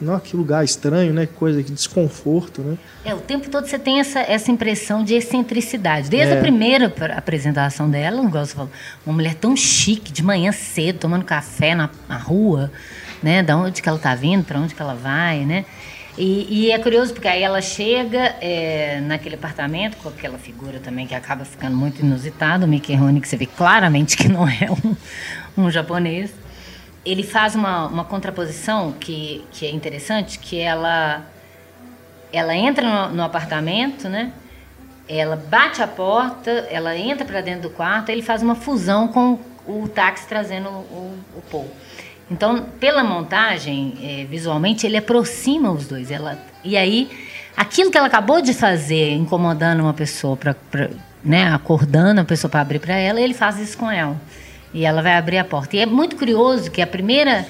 A: não, que lugar estranho, né? Coisa que desconforto, né?
C: É, o tempo todo você tem essa, essa impressão de excentricidade. Desde
A: É.
C: a primeira pr- apresentação dela, igual você falou, uma mulher tão chique, de manhã cedo, tomando café na, na rua, né? Da onde que ela tá vindo, para onde que ela vai, né? E, e é curioso porque aí ela chega é, naquele apartamento com aquela figura também que acaba ficando muito inusitada, o Mickey Rooney, que você vê claramente que não é um, um japonês. Ele faz uma, uma contraposição que, que é interessante, que ela ela entra no, no apartamento, né? Ela bate a porta, ela entra para dentro do quarto, ele faz uma fusão com o táxi trazendo o, o Paul. Então, pela montagem, eh, visualmente, ele aproxima os dois. Ela, e aí, aquilo que ela acabou de fazer, incomodando uma pessoa, pra, pra, né, acordando a pessoa para abrir para ela, ele faz isso com ela. E ela vai abrir a porta. E é muito curioso que a primeira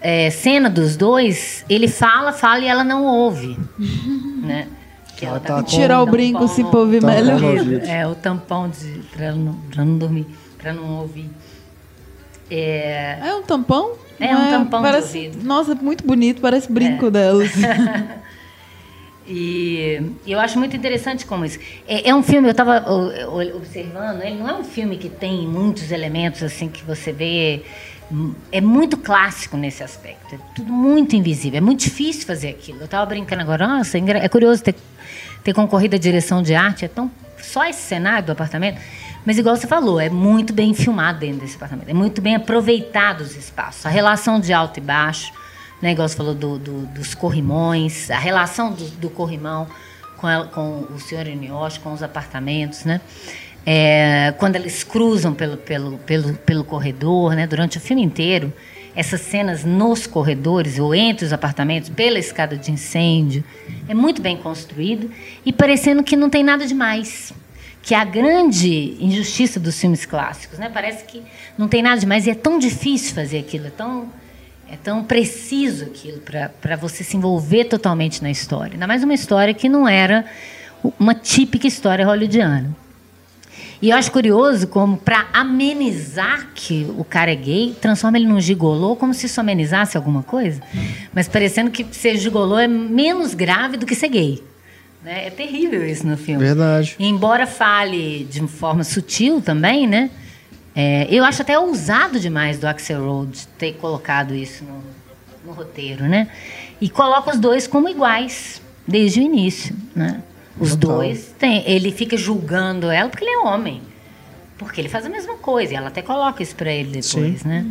C: eh, cena dos dois, ele fala, fala e ela não ouve. né? Que ela
A: tá
C: com
A: com-
D: Tirar o brinco,
C: tampão
D: se pra ouvir
A: Tampão
D: melhor.
C: é, o tampão de, pra, ela não, pra não dormir, pra não ouvir. É,
D: É um tampão?
C: É
D: Não
C: um tampão de
D: parece,
C: ouvido.
D: Nossa, muito bonito, parece brinco delas.
C: e eu acho muito interessante como isso. É, é um filme, eu estava observando, ele não é um filme que tem muitos elementos assim que você vê. hum, É muito clássico nesse aspecto. É tudo muito invisível. É muito difícil fazer aquilo. Eu estava brincando agora, nossa, é é curioso ter, ter concorrido à direção de arte. É tão. Só esse cenário do apartamento. Mas, igual você falou, é muito bem filmado dentro desse apartamento. É muito bem aproveitado os espaços. A relação de alto e baixo, né? igual você falou do, do- dos corrimões, a relação do, do corrimão com, ela- com o senhor Inioshi, com os apartamentos, né? É, quando eles cruzam pelo, pelo, pelo, pelo corredor, né? durante o filme inteiro, essas cenas nos corredores ou entre os apartamentos, pela escada de incêndio, é muito bem construído e parecendo que não tem nada demais. Que é a grande injustiça dos filmes clássicos, né? Parece que não tem nada demais e é tão difícil fazer aquilo, é tão, é tão preciso aquilo para você se envolver totalmente na história. Ainda mais uma história que não era uma típica história hollywoodiana. E eu acho curioso como, para amenizar que o cara é gay, transforma ele num gigolô como se isso amenizasse alguma coisa. Mas parecendo que ser gigolô é menos grave do que ser gay. Né? É terrível isso no filme.
A: Verdade.
C: E embora fale de forma sutil também, né? É, eu acho até ousado demais do Axel Rhodes ter colocado isso no, no roteiro, né? E coloca os dois como iguais desde o início, né? Os
A: Total.
C: dois têm, ele fica julgando ela porque ele é homem. Porque ele faz a mesma coisa, e ela até coloca isso pra ele depois,
A: Sim.
C: né?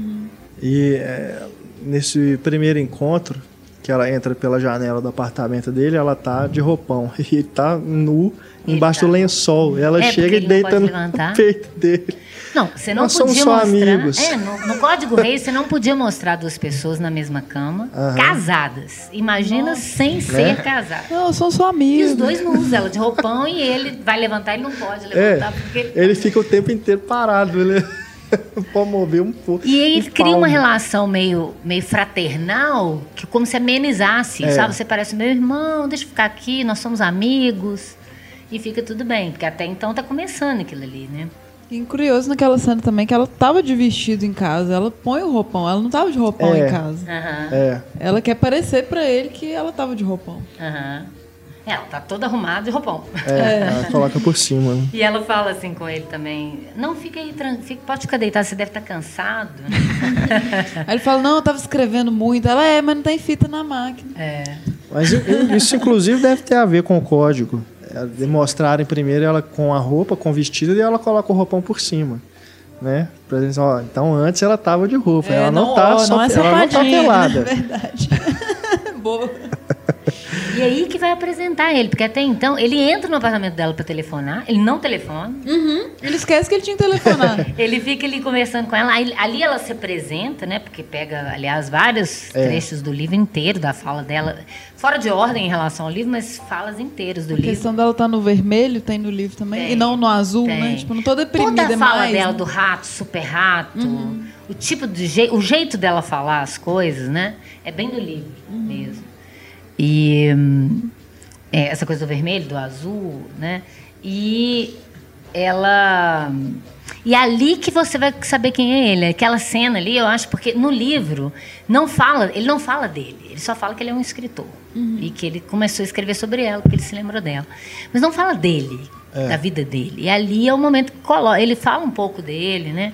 A: E é, nesse primeiro encontro, que ela entra pela janela do apartamento dele, ela tá de roupão. E ele tá nu
C: Ele
A: embaixo
C: tá
A: do lençol. Ela
C: É,
A: chega e deita no
C: levantar.
A: peito dele.
C: Não, você não
A: Nós somos
C: podia
A: só
C: mostrar.
A: amigos.
C: É, no, no Código Rei você não podia mostrar duas pessoas na mesma cama,
A: Aham.
C: casadas. Imagina sem ser casado.
D: Não, são só
C: E
D: amigos.
C: os dois nus, ela de roupão e ele vai levantar, ele não pode
A: É,
C: levantar porque ele
A: ele fica o tempo inteiro parado. Ele não pode mover um pouco.
C: E aí
A: um
C: cria uma relação meio, meio fraternal, que como se amenizasse,
A: É.
C: sabe? Você parece meu irmão, deixa eu ficar aqui, nós somos amigos. E fica tudo bem, porque até então tá começando aquilo ali, né?
D: E curioso naquela cena também que ela tava de vestido em casa. Ela põe o roupão. Ela não tava de roupão
A: É.
D: em casa.
C: Aham,
A: É.
D: Ela quer parecer pra ele que ela tava de roupão.
C: aham. Ela tá toda arrumada de roupão.
A: É, ela coloca por cima. né?
C: E ela fala assim com ele também: Não, fica aí, fica, pode ficar deitado, você deve estar cansado.
D: Aí ele fala, não, eu tava escrevendo muito. Ela, é, mas não tem fita na máquina.
C: é.
A: Mas isso, inclusive, deve ter a ver com o código. De mostrarem primeiro ela com a roupa, com o vestido, e ela coloca o roupão por cima. Né? Dizer, ó, então antes ela tava de roupa.
D: É,
A: ela não,
D: não,
A: tá
D: ó,
A: só,
D: não é
A: ela não tá pelada.
D: É verdade. Boa.
C: E aí que vai apresentar ele, porque até então ele entra no apartamento dela para telefonar, ele não telefona.
D: Ele esquece que ele tinha telefonado.
C: Ele fica ali conversando com ela. Aí, ali ela se apresenta, né? Porque pega, aliás, vários
A: É.
C: trechos do livro inteiro, da fala dela. Fora de ordem em relação ao livro, mas falas inteiras do
D: A
C: livro.
D: questão dela tá no vermelho, tem no livro também.
C: Tem,
D: e não no azul,
C: tem.
D: né? Tipo, não tô deprimida
C: Toda a fala
D: mais.
C: dela
D: né?
C: do rato, super rato, o tipo de jeito, o jeito dela falar as coisas, né? É bem do livro mesmo. E é, essa coisa do vermelho, do azul, né? E ela e é ali que você vai saber quem é ele. Aquela cena ali, eu acho, porque no livro não fala, ele não fala dele, ele só fala que ele é um escritor e que ele começou a escrever sobre ela, porque ele se lembrou dela. Mas não fala dele, da vida dele. E ali é o momento que coloca, ele fala um pouco dele, né?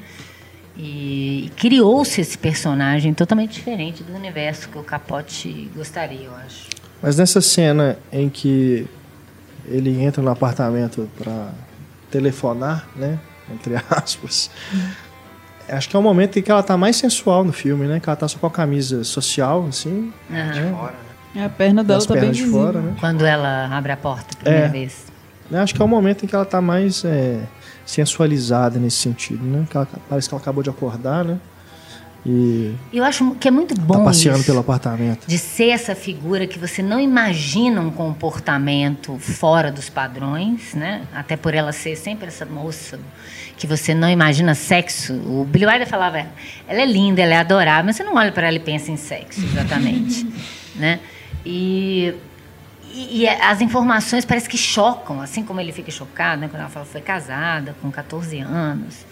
C: E, e criou-se esse personagem totalmente diferente do universo que o Capote gostaria, eu acho.
A: Mas nessa cena em que ele entra no apartamento para telefonar, né? Entre aspas. Acho que é o momento em que ela tá mais sensual no filme, né? Que ela tá só com a camisa social, assim.
C: Aham.
B: Fora, né?
D: A perna dela
A: das
D: tá bem
A: de
D: visível.
A: fora, né?
C: Quando ela abre a porta a primeira
A: É.
C: vez.
A: Acho que é o momento em que ela tá mais é, sensualizada nesse sentido, né? Ela- parece que ela acabou de acordar, né? E
C: Eu acho que é muito bom
A: tá passeando
C: isso,
A: pelo apartamento.
C: de ser essa figura que você não imagina um comportamento fora dos padrões, né? Até por ela ser sempre essa moça que você não imagina sexo. O Billy Wilder falava, ela é linda, ela é adorável, mas você não olha para ela e pensa em sexo, exatamente, né? E, e, e as informações parece que chocam, assim como ele fica chocado, né? Quando ela fala que foi casada com 14 anos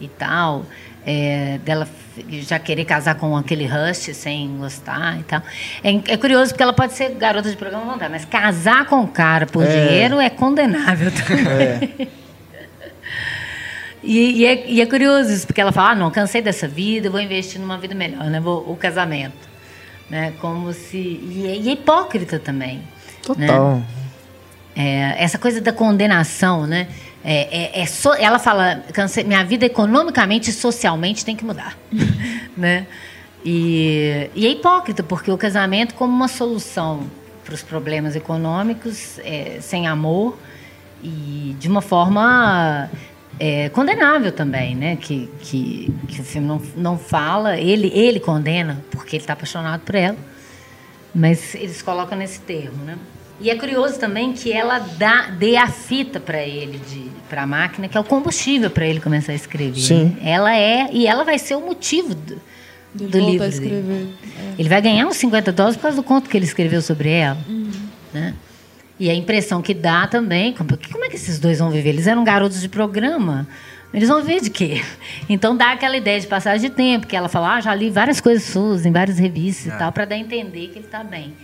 C: e tal, é, dela já querer casar com aquele Rush sem gostar e tal. É, é curioso porque ela pode ser garota de programa à vontade, mas casar com o cara por
A: É.
C: dinheiro é condenável também. E, e é, e é curioso isso, porque ela fala, ah, não, cansei dessa vida, vou investir numa vida melhor, né? Vou, o casamento. Né? Como se... E é, e é hipócrita também.
A: Total.
C: É, essa coisa da condenação, né? É, é- é so- ela fala, "Cansei- minha vida economicamente e socialmente tem que mudar, né? E, e é hipócrita porque o casamento como uma solução para os problemas econômicos, é, sem amor e de uma forma é, condenável também, né? Que, que, que o filme não, não fala, ele ele condena porque ele está apaixonado por ela. Mas eles colocam nesse termo, né? E é curioso também que ela dá, dê a fita para ele, para a máquina, que é o combustível para ele começar a escrever.
A: Sim.
C: Ela é, e ela vai ser o motivo do,
D: Ele
C: do
D: volta a
C: livro
D: escrever.
C: dele. Ele vai ganhar uns 50 dólares por causa do conto que ele escreveu sobre ela. Né? E a impressão que dá também, como, como é que esses dois vão viver? Eles eram garotos de programa. Eles vão ver de quê? Então dá aquela ideia de passagem de tempo, que ela fala, ah, já li várias coisas suas em várias revistas
B: É.
C: e tal, para dar a entender que ele está bem.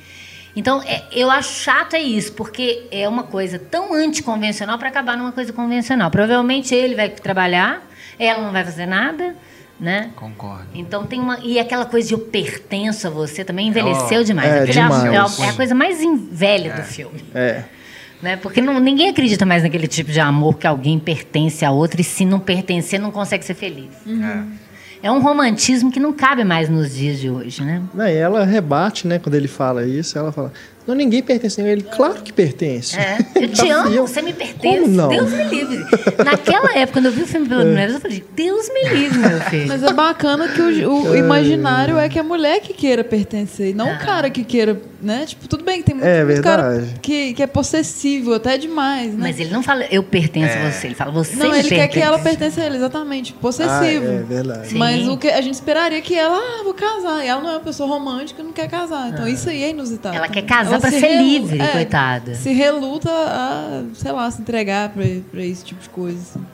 C: Então, é, eu acho chato é isso, porque é uma coisa tão anticonvencional para acabar numa coisa convencional. Provavelmente ele vai trabalhar, ela não vai fazer nada, né?
B: Concordo.
C: Então tem uma. E aquela coisa de eu pertenço a você também envelheceu
B: Oh,
C: demais.
A: é, demais.
C: é a- é a coisa mais velha do filme.
A: É.
C: Né? Porque não- ninguém acredita mais naquele tipo de amor que alguém pertence a outro e se não pertencer, não consegue ser feliz. É um romantismo que não cabe mais nos dias de hoje, né?
A: Não, e ela rebate, né, quando ele fala isso, ela fala, não, ninguém pertence a ele. Claro que pertence.
C: É, eu te amo,
A: Eu-
C: você me pertence.
A: Como não?
C: Deus me livre. Naquela época, quando eu vi o filme pela primeira vez, eu falei, Deus me livre, meu filho.
D: Mas é bacana que o, o imaginário é que a mulher que queira pertencer, e não o cara que queira, né? Tipo, tudo bem que tem muito,
A: É
D: muito cara que, que é possessivo, até demais, né?
C: Mas ele não fala, eu pertenço a você. Ele fala, você
D: não, ele quer
C: pertence.
D: que ela pertença a ele, exatamente. Possessivo.
A: Ah, é verdade.
C: Sim.
D: Mas o que a gente esperaria que ela, ah, vou casar. E ela não é uma pessoa romântica, não quer casar. Então isso aí é inusitado.
C: Ela quer casar pra
D: se
C: ser
D: relu-
C: livre, coitada.
D: Se reluta a, sei lá, se entregar pra, pra esse tipo de coisa. assim.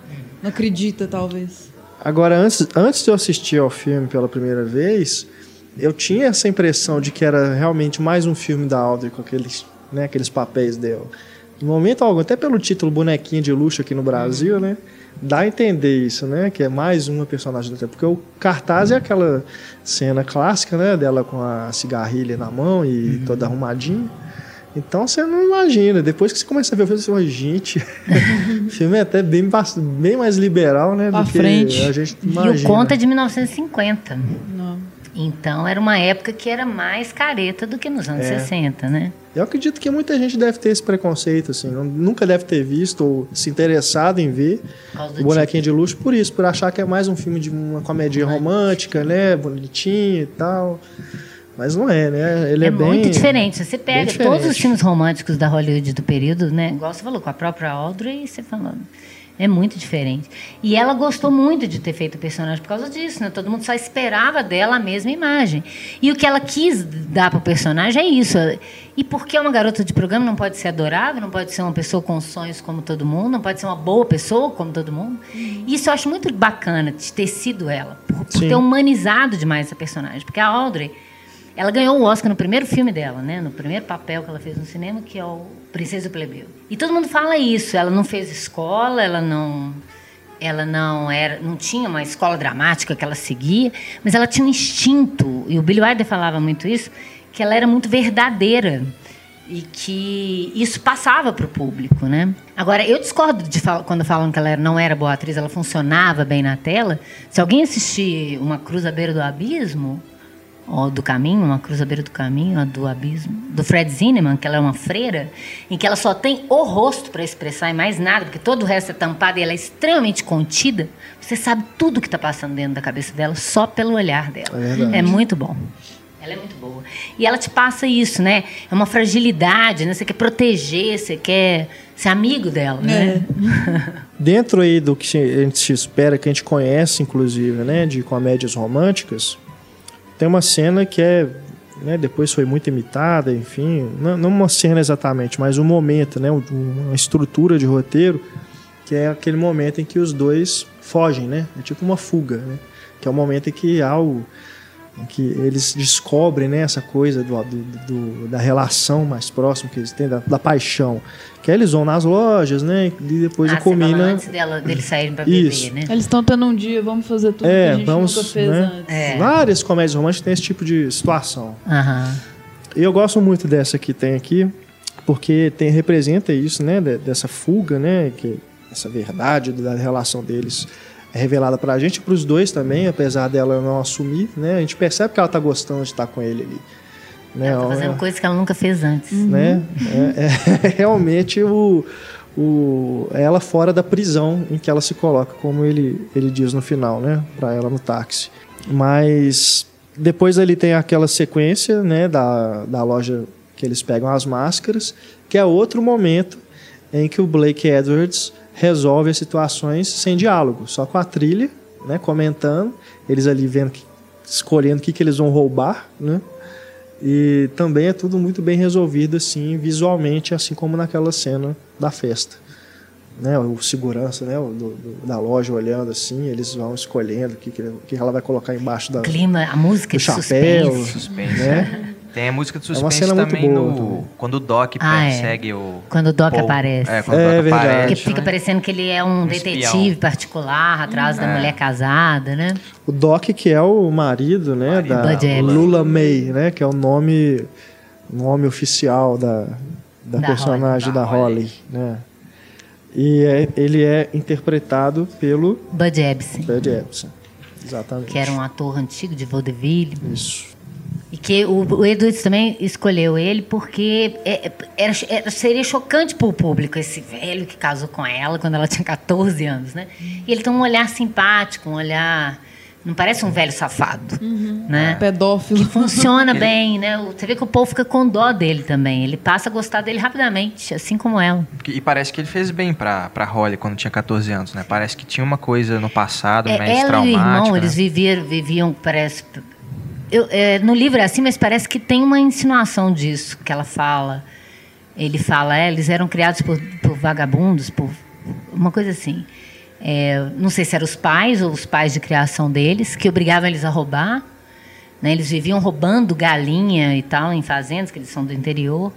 D: Não acredita, talvez.
A: Agora, antes, antes de eu assistir ao filme pela primeira vez, eu tinha essa impressão de que era realmente mais um filme da Audrey com aqueles, né, aqueles papéis dela. No momento algum, até pelo título Bonequinha de Luxo aqui no Brasil, né? Dá a entender isso, né? Que é mais uma personagem do tempo. Porque o cartaz é aquela cena clássica, né? Dela com a cigarrilha na mão e toda arrumadinha. Então você não imagina. Depois que você começa a ver o filme, você fala, gente, o filme é até bem, bem mais liberal, né?
D: Pra
A: do
D: frente.
A: que a gente
C: E
A: imagina.
C: o conto é de 1950.
D: Não.
C: Então era uma época que era mais careta do que nos anos
A: É.
C: 60, né?
A: Eu acredito que muita gente deve ter esse preconceito, assim, nunca deve ter visto ou se interessado em ver o Bonequinho de Luxo por isso, por achar que é mais um filme de uma comédia romântica, né, bonitinho e tal. Mas não é, né? Ele é,
C: é
A: bem
C: muito diferente. Você pega todos os filmes românticos da Hollywood do período, né? Igual você falou, com a própria Audrey, você falando. É muito diferente. E ela gostou muito de ter feito o personagem por causa disso, né? Todo mundo só esperava dela a mesma imagem. E o que ela quis dar para o personagem é isso. E porque é uma garota de programa, não pode ser adorável, não pode ser uma pessoa com sonhos como todo mundo, não pode ser uma boa pessoa como todo mundo. Isso eu acho muito bacana de ter sido ela, por, por ter humanizado demais essa personagem. Porque a Audrey, ela ganhou o Oscar no primeiro filme dela, né? No primeiro papel que ela fez no cinema, que é o Princesa do Plebeu. E todo mundo fala isso. Ela não fez escola, ela não, ela não era, não tinha uma escola dramática que ela seguia, mas ela tinha um instinto. E o Billy Wilder falava muito isso, que ela era muito verdadeira e que isso passava para o público, né? Agora eu discordo de fal- quando falam que ela não era boa atriz, ela funcionava bem na tela. Se alguém assistir Uma Cruz à beira do abismo ou do caminho, uma cruz à beira do caminho, a do abismo, do Fred Zinnemann, que ela é uma freira, em que ela só tem o rosto para expressar e mais nada, porque todo o resto é tampado e ela é extremamente contida, você sabe tudo que está passando dentro da cabeça dela só pelo olhar dela.
A: É.
C: É muito bom. Ela é muito boa. E ela te passa isso, né? É uma fragilidade, né? Você quer proteger, você quer ser amigo dela, né?
A: Dentro aí do que a gente se espera, que a gente conhece, inclusive, né, de comédias românticas, tem uma cena que é, né, depois foi muito imitada, enfim, não, não uma cena exatamente, mas um momento, né, um- uma estrutura de roteiro, que é aquele momento em que os dois fogem, né, é tipo uma fuga, né, que é o momento em que há o, que eles descobrem né, essa coisa do, do- do- da relação mais próxima que eles têm, da, da paixão. Que aí eles vão nas lojas, né? E depois
C: Ah,
A: a
C: você fala
A: Comina.
C: antes dela, deles saírem pra beber,
A: Isso.
C: né?
D: Eles estão tendo um dia, vamos fazer tudo
A: É,
D: que a gente
A: vamos,
D: nunca fez
A: né?
D: antes.
C: É.
A: Várias comédias românticas têm esse tipo de situação. E eu gosto muito dessa que tem aqui, porque tem, representa isso, né? de- Dessa fuga, né? Que, essa verdade da relação deles revelada pra gente pros dois também, apesar dela não assumir, né? A gente percebe que ela tá gostando de estar com ele ali. Né?
C: Ela tá fazendo coisas que ela nunca fez antes.
A: né? É, é realmente o, o, ela fora da prisão em que ela se coloca, como ele, ele diz no final, né? Pra ela no táxi. Mas depois ali tem aquela sequência, né? Da, da loja que eles pegam as máscaras, que é outro momento em que o Blake Edwards resolve as situações sem diálogo, só com a trilha, né? Comentando, eles ali vendo, que, escolhendo o que, que eles vão roubar, né? E também é tudo muito bem resolvido, assim, visualmente, assim como naquela cena da festa. Né, o segurança né, o do, do, da loja olhando assim, eles vão escolhendo o que, que, que ela vai colocar embaixo da,
C: Clima, a música
A: do
C: de
A: chapéu.
C: suspense.
B: Suspense.
A: Né?
B: Tem a música de
A: É uma
B: suspense
A: cena muito
B: também
A: boa
B: no,
A: também.
B: quando o Doc
C: Ah, é.
B: persegue o.
C: Quando o Doc
B: Paul.
C: aparece.
B: É, quando
A: É
B: o Doc
A: verdade.
B: aparece.
C: Porque fica parecendo que ele é um,
B: Um
C: detetive
B: espião.
C: particular atrás da
B: É.
C: mulher casada, né?
A: O Doc, que é o marido, né,
B: Marido.
A: da. Lula May, né, que é o nome, nome oficial da, da,
C: Da
A: personagem
B: Holly.
A: da
B: Da
A: Holly,
B: Holly.
A: né. E é- ele é interpretado pelo
C: Bud Ebsen,
A: Bud Epson. Exatamente.
C: que era um ator antigo de vaudeville.
A: Isso.
C: E que o, o Edwards também escolheu ele porque é- é- era, era- seria chocante para o público esse velho que casou com ela quando ela tinha 14 anos, né? E ele tem um olhar simpático, um olhar... Não parece um velho safado, né?
D: Pedófilo.
C: Funciona bem, né? Você vê que o povo fica com dó dele também. Ele passa a gostar dele rapidamente, assim como ela.
B: E parece que ele fez bem pra, pra Holly quando tinha 14 anos, né? Parece que tinha uma coisa no passado
C: É,
B: mais
C: ela e o
B: traumática.
C: irmão,
B: né?
C: eles viviam, viviam parece. Eu, é, no livro é assim, mas parece que tem uma insinuação disso que ela fala. Ele fala, é, eles eram criados por, por vagabundos, por uma coisa assim. É, não sei se eram os pais ou os pais de criação deles que obrigavam eles a roubar. Né? Eles viviam roubando galinha e tal em fazendas, que eles são do interior.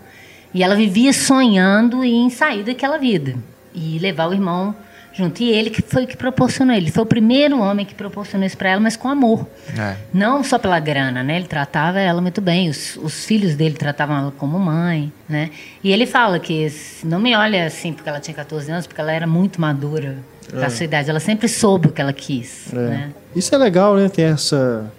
C: E ela vivia sonhando em sair daquela vida e levar o irmão junto. E ele que foi o que proporcionou. Ele foi o primeiro homem que proporcionou isso para ela, mas com amor.
B: É.
C: Não só pela grana, né? Ele tratava ela muito bem. Os, os filhos dele tratavam ela como mãe, né? E ele fala que não me olha assim porque ela tinha 14 anos, porque ela era muito madura para sua idade. Ela sempre soube o que ela quis,
A: É.
C: né?
A: Isso é legal, né? Ter essa,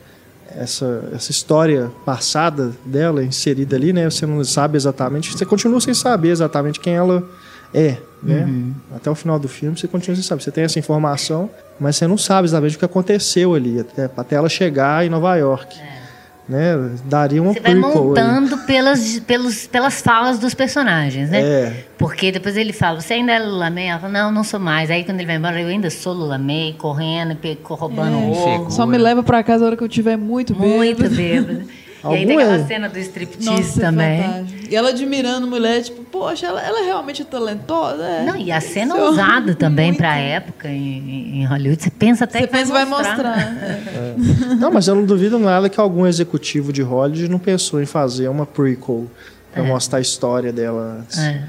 A: essa, essa história passada dela inserida ali, né? Você não sabe exatamente, você continua sem saber exatamente quem ela é, né?
C: Uhum.
A: Até o final do filme você continua sem saber. Você tem essa informação, mas você não sabe exatamente o que aconteceu ali, até, até ela chegar em Nova York. Né? Daria uma
C: É. Você vai montando pelas, pelos, pelas falas dos personagens, né?
A: É.
C: Porque depois ele fala, você ainda é Lula May? Ela fala, não, não sou mais. Aí quando ele vai embora, eu ainda sou Lula May, correndo, roubando
D: É.
C: ovo.
D: Só me leva pra casa a hora que eu tiver muito bêbado.
C: Muito bêbado. E aí tem
A: Algum
C: aquela
A: é-
C: cena do striptease
D: Nossa, é
C: também.
D: fantástico. E ela admirando a mulher, tipo, poxa, ela, ela é realmente talentosa? É.
C: Não, e a cena
D: Isso é
C: ousada também
D: muito.
C: pra época em, em Hollywood. Você pensa até
D: Você
C: que vai
D: pensa vai
C: mostrar.
D: mostrar. é.
A: Não, mas eu não duvido nada que algum executivo de Hollywood não pensou em fazer uma prequel pra mostrar a história dela antes.
C: É.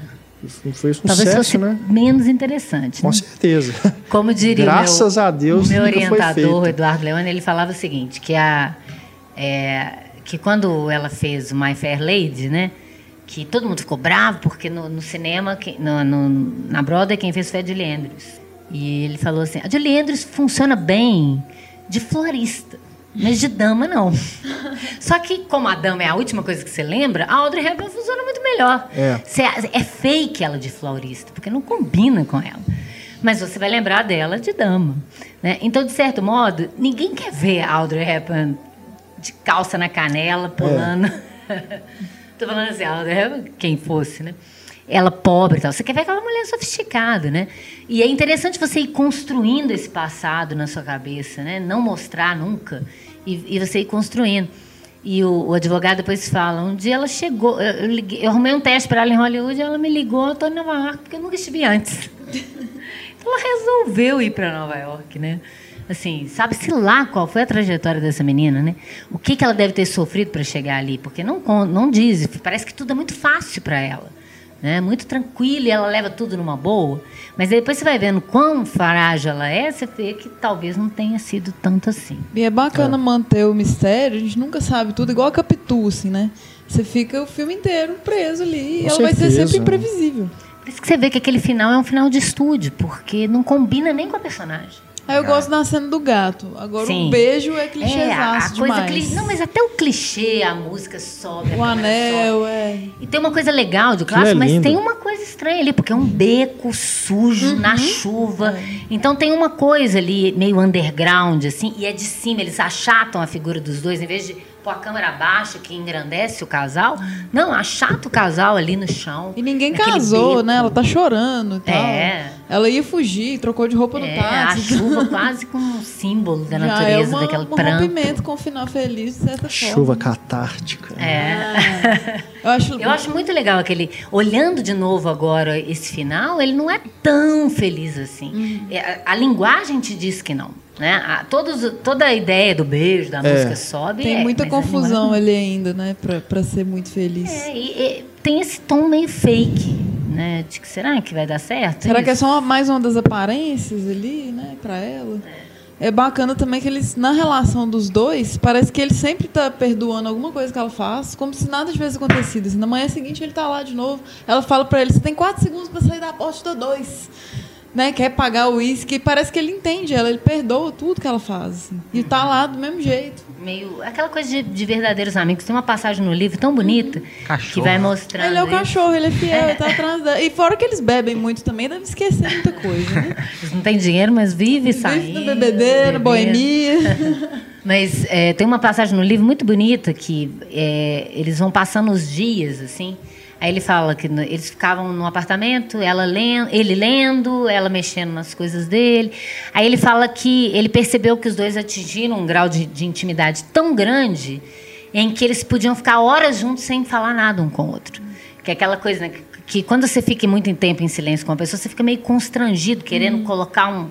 A: Foi um
C: Talvez
A: sucesso,
C: fosse
A: né?
C: menos interessante.
A: Com
C: né?
A: certeza.
C: Como diria
A: Graças
C: o meu,
A: a Deus
C: o meu orientador, Eduardo Leone, ele falava o seguinte, que a é, que quando ela fez My Fair Lady, né, que todo mundo ficou bravo porque no, no cinema, quem- no, no- na Broadway quem fez foi a Julie Andrews. E ele falou assim, a Julie Andrews funciona bem de florista. Mas de dama, não. Só que, como a dama é a última coisa que você lembra, a Audrey Hepburn funciona muito melhor.
A: É.
C: Você- é fake ela de florista, porque não combina com ela. Mas você vai lembrar dela de dama. Né? Então, de certo modo, ninguém quer ver a Audrey Hepburn de calça na canela, pulando. Tô falando assim, a Audrey Hepburn, quem fosse, né? Ela pobre e tal. Você quer ver aquela mulher sofisticada, né? E é interessante você ir construindo esse passado na sua cabeça, né? Não mostrar nunca. E, e você ir construindo. E o, o advogado depois fala, um dia ela chegou, eu, eu liguei- eu arrumei um teste para ela em Hollywood, ela me ligou, eu tô em Nova York, porque eu nunca estive antes. Então ela resolveu ir para Nova York, né? Assim, sabe-se lá qual foi a trajetória dessa menina, né? O que, que ela deve ter sofrido para chegar ali, porque não, não diz, parece que tudo é muito fácil para ela. Né? Muito tranquila e ela leva tudo numa boa. Mas depois você vai vendo quão frágil ela é, você vê que talvez não tenha sido tanto assim.
D: E é bacana manter o mistério, a gente nunca sabe tudo, igual a Capitu, assim, né? Você fica o filme inteiro preso ali e ela vai ser sempre imprevisível.
C: Por isso que você vê que aquele final é um final de estúdio, porque não combina nem com a personagem.
D: Aí eu gosto da cena do gato. Agora
C: Sim.
D: o beijo é
C: É, a, coisa
D: demais.
C: cli... Não, mas até o clichê, a música sobe.
D: O anel,
C: sobe.
D: é.
C: E tem uma coisa legal de clássico,
A: é
C: mas tem uma coisa estranha ali, porque é um beco sujo
D: Uhum.
C: na chuva. Então tem uma coisa ali meio underground, assim, e é de cima, eles achatam a figura dos dois, em vez de pôr a câmera baixa que engrandece o casal. Não, achata o casal ali no chão.
D: E ninguém casou,
C: beco.
D: né? Ela tá chorando e tal.
C: É.
D: Ela ia fugir, trocou de roupa no
C: É, a
D: táxi.
C: chuva quase como um símbolo da
D: Já é
C: natureza,
D: uma,
C: daquele
D: um
C: pranto.
D: rompimento com um final feliz, de certa
A: Chuva
D: forma.
A: catártica.
C: É.
D: Eu acho,
C: Eu acho muito legal aquele. Olhando de novo agora esse final, ele não é tão feliz assim.
D: Uhum.
C: É, A, a linguagem te diz que não. Né? A, todos, toda a ideia do beijo, da
A: É.
C: música sobe.
D: tem
C: é,
D: muita
C: linguagem
D: confusão ali ainda, né? Pra, pra ser muito feliz.
C: É, e, e tem esse tom meio fake, né? De que será que vai dar certo?
D: Será que é
C: isso?
D: só mais uma das aparências ali, né, pra ela? É bacana também que eles, na relação dos dois, parece que ele sempre tá perdoando alguma coisa que ela faz, como se nada tivesse acontecido. Assim, na manhã seguinte ele tá lá de novo. Ela fala pra ele: você tem quatro segundos pra sair da porta, dois. Né, quer pagar o uísque, e parece que ele entende ela, ele perdoa tudo que ela faz. assim. E tá lá do mesmo jeito.
C: Meio. Aquela coisa de, de verdadeiros amigos. Tem uma passagem no livro tão bonita que
B: Cachorro.
C: vai mostrando.
D: Ele é o
C: isso.
D: cachorro, ele é fiel, ele tá atrás dela. E fora que eles bebem muito também, deve esquecer muita coisa, né?
C: Eles não têm dinheiro, mas vive saindo.
D: Vive no bebedeiro, boemia.
C: Mas é, tem uma passagem no livro muito bonita que é, eles vão passando os dias, assim. Aí ele fala que eles ficavam no apartamento, ela lendo, ele lendo, ela mexendo nas coisas dele. Aí ele fala que ele percebeu que os dois atingiram um grau de, de intimidade tão grande em que eles podiam ficar horas juntos sem falar nada um com o outro. Que é aquela coisa, né? Que, que quando você fica muito em tempo em silêncio com uma pessoa, você fica meio constrangido, querendo colocar um,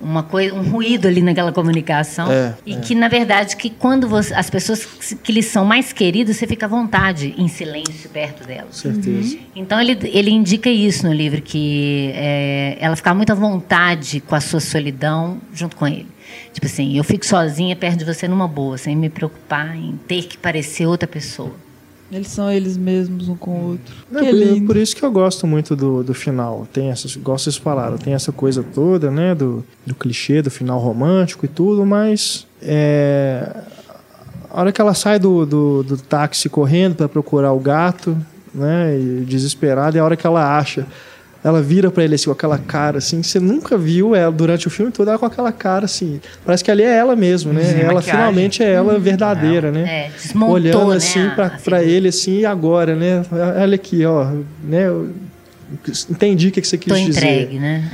C: uma coisa, um ruído ali naquela comunicação.
A: É,
C: e que, na verdade, que quando você- as pessoas que, lhes são mais queridas, você fica à vontade em silêncio perto delas.
A: Certeza.
C: Então ele, ele indica isso no livro, que é, ela fica muito à vontade com a sua solidão junto com ele. Tipo assim, eu fico sozinha perto de você numa boa, sem me preocupar em ter que parecer outra pessoa.
D: Eles são eles mesmos um com o outro.
A: É,
D: que
A: por,
D: lindo.
A: por isso que eu gosto muito do, do final. Tem essas, igual vocês falaram, tem essa coisa toda, né? Do, do clichê, do final romântico e tudo, mas é, a hora que ela sai do, do, do táxi correndo para procurar o gato, né? E desesperada, é a hora que ela acha. Ela vira para ele assim, com aquela cara assim, você nunca viu ela durante o filme todo, ela com aquela cara assim. Parece que ali é ela mesmo, né?
B: Sem
A: ela
B: maquiagem.
A: finalmente é ela verdadeira, né?
C: É, desmontou,
A: olhando
C: né,
A: assim
C: a-
A: pra
C: a
A: pra
C: figura.
A: ele assim e agora, né? Olha aqui, ó, né? Entendi o que que você quis
C: Tô
A: dizer.
C: entregue, né?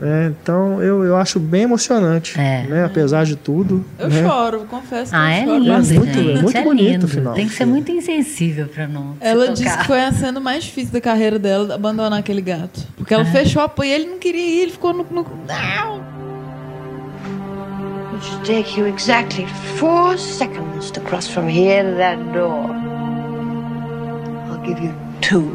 A: É, então eu, eu acho bem emocionante,
C: É.
A: né? Apesar de tudo.
D: Eu
A: né?
D: choro, confesso que
C: Ah,
D: eu
C: é
D: choro.
C: lindo,
A: Mas muito-
C: gente.
A: muito
C: é
A: bonito
C: lindo.
A: final
C: Tem que ser muito insensível pra não.
D: Ela
C: tocar.
D: disse que foi a cena mais difícil da carreira dela, abandonar aquele gato. Porque ela fechou a porta e ele não queria ir, ele ficou no. no... Não!
E: It should take you exactly four seconds to cross from here to that door. I'll give you two.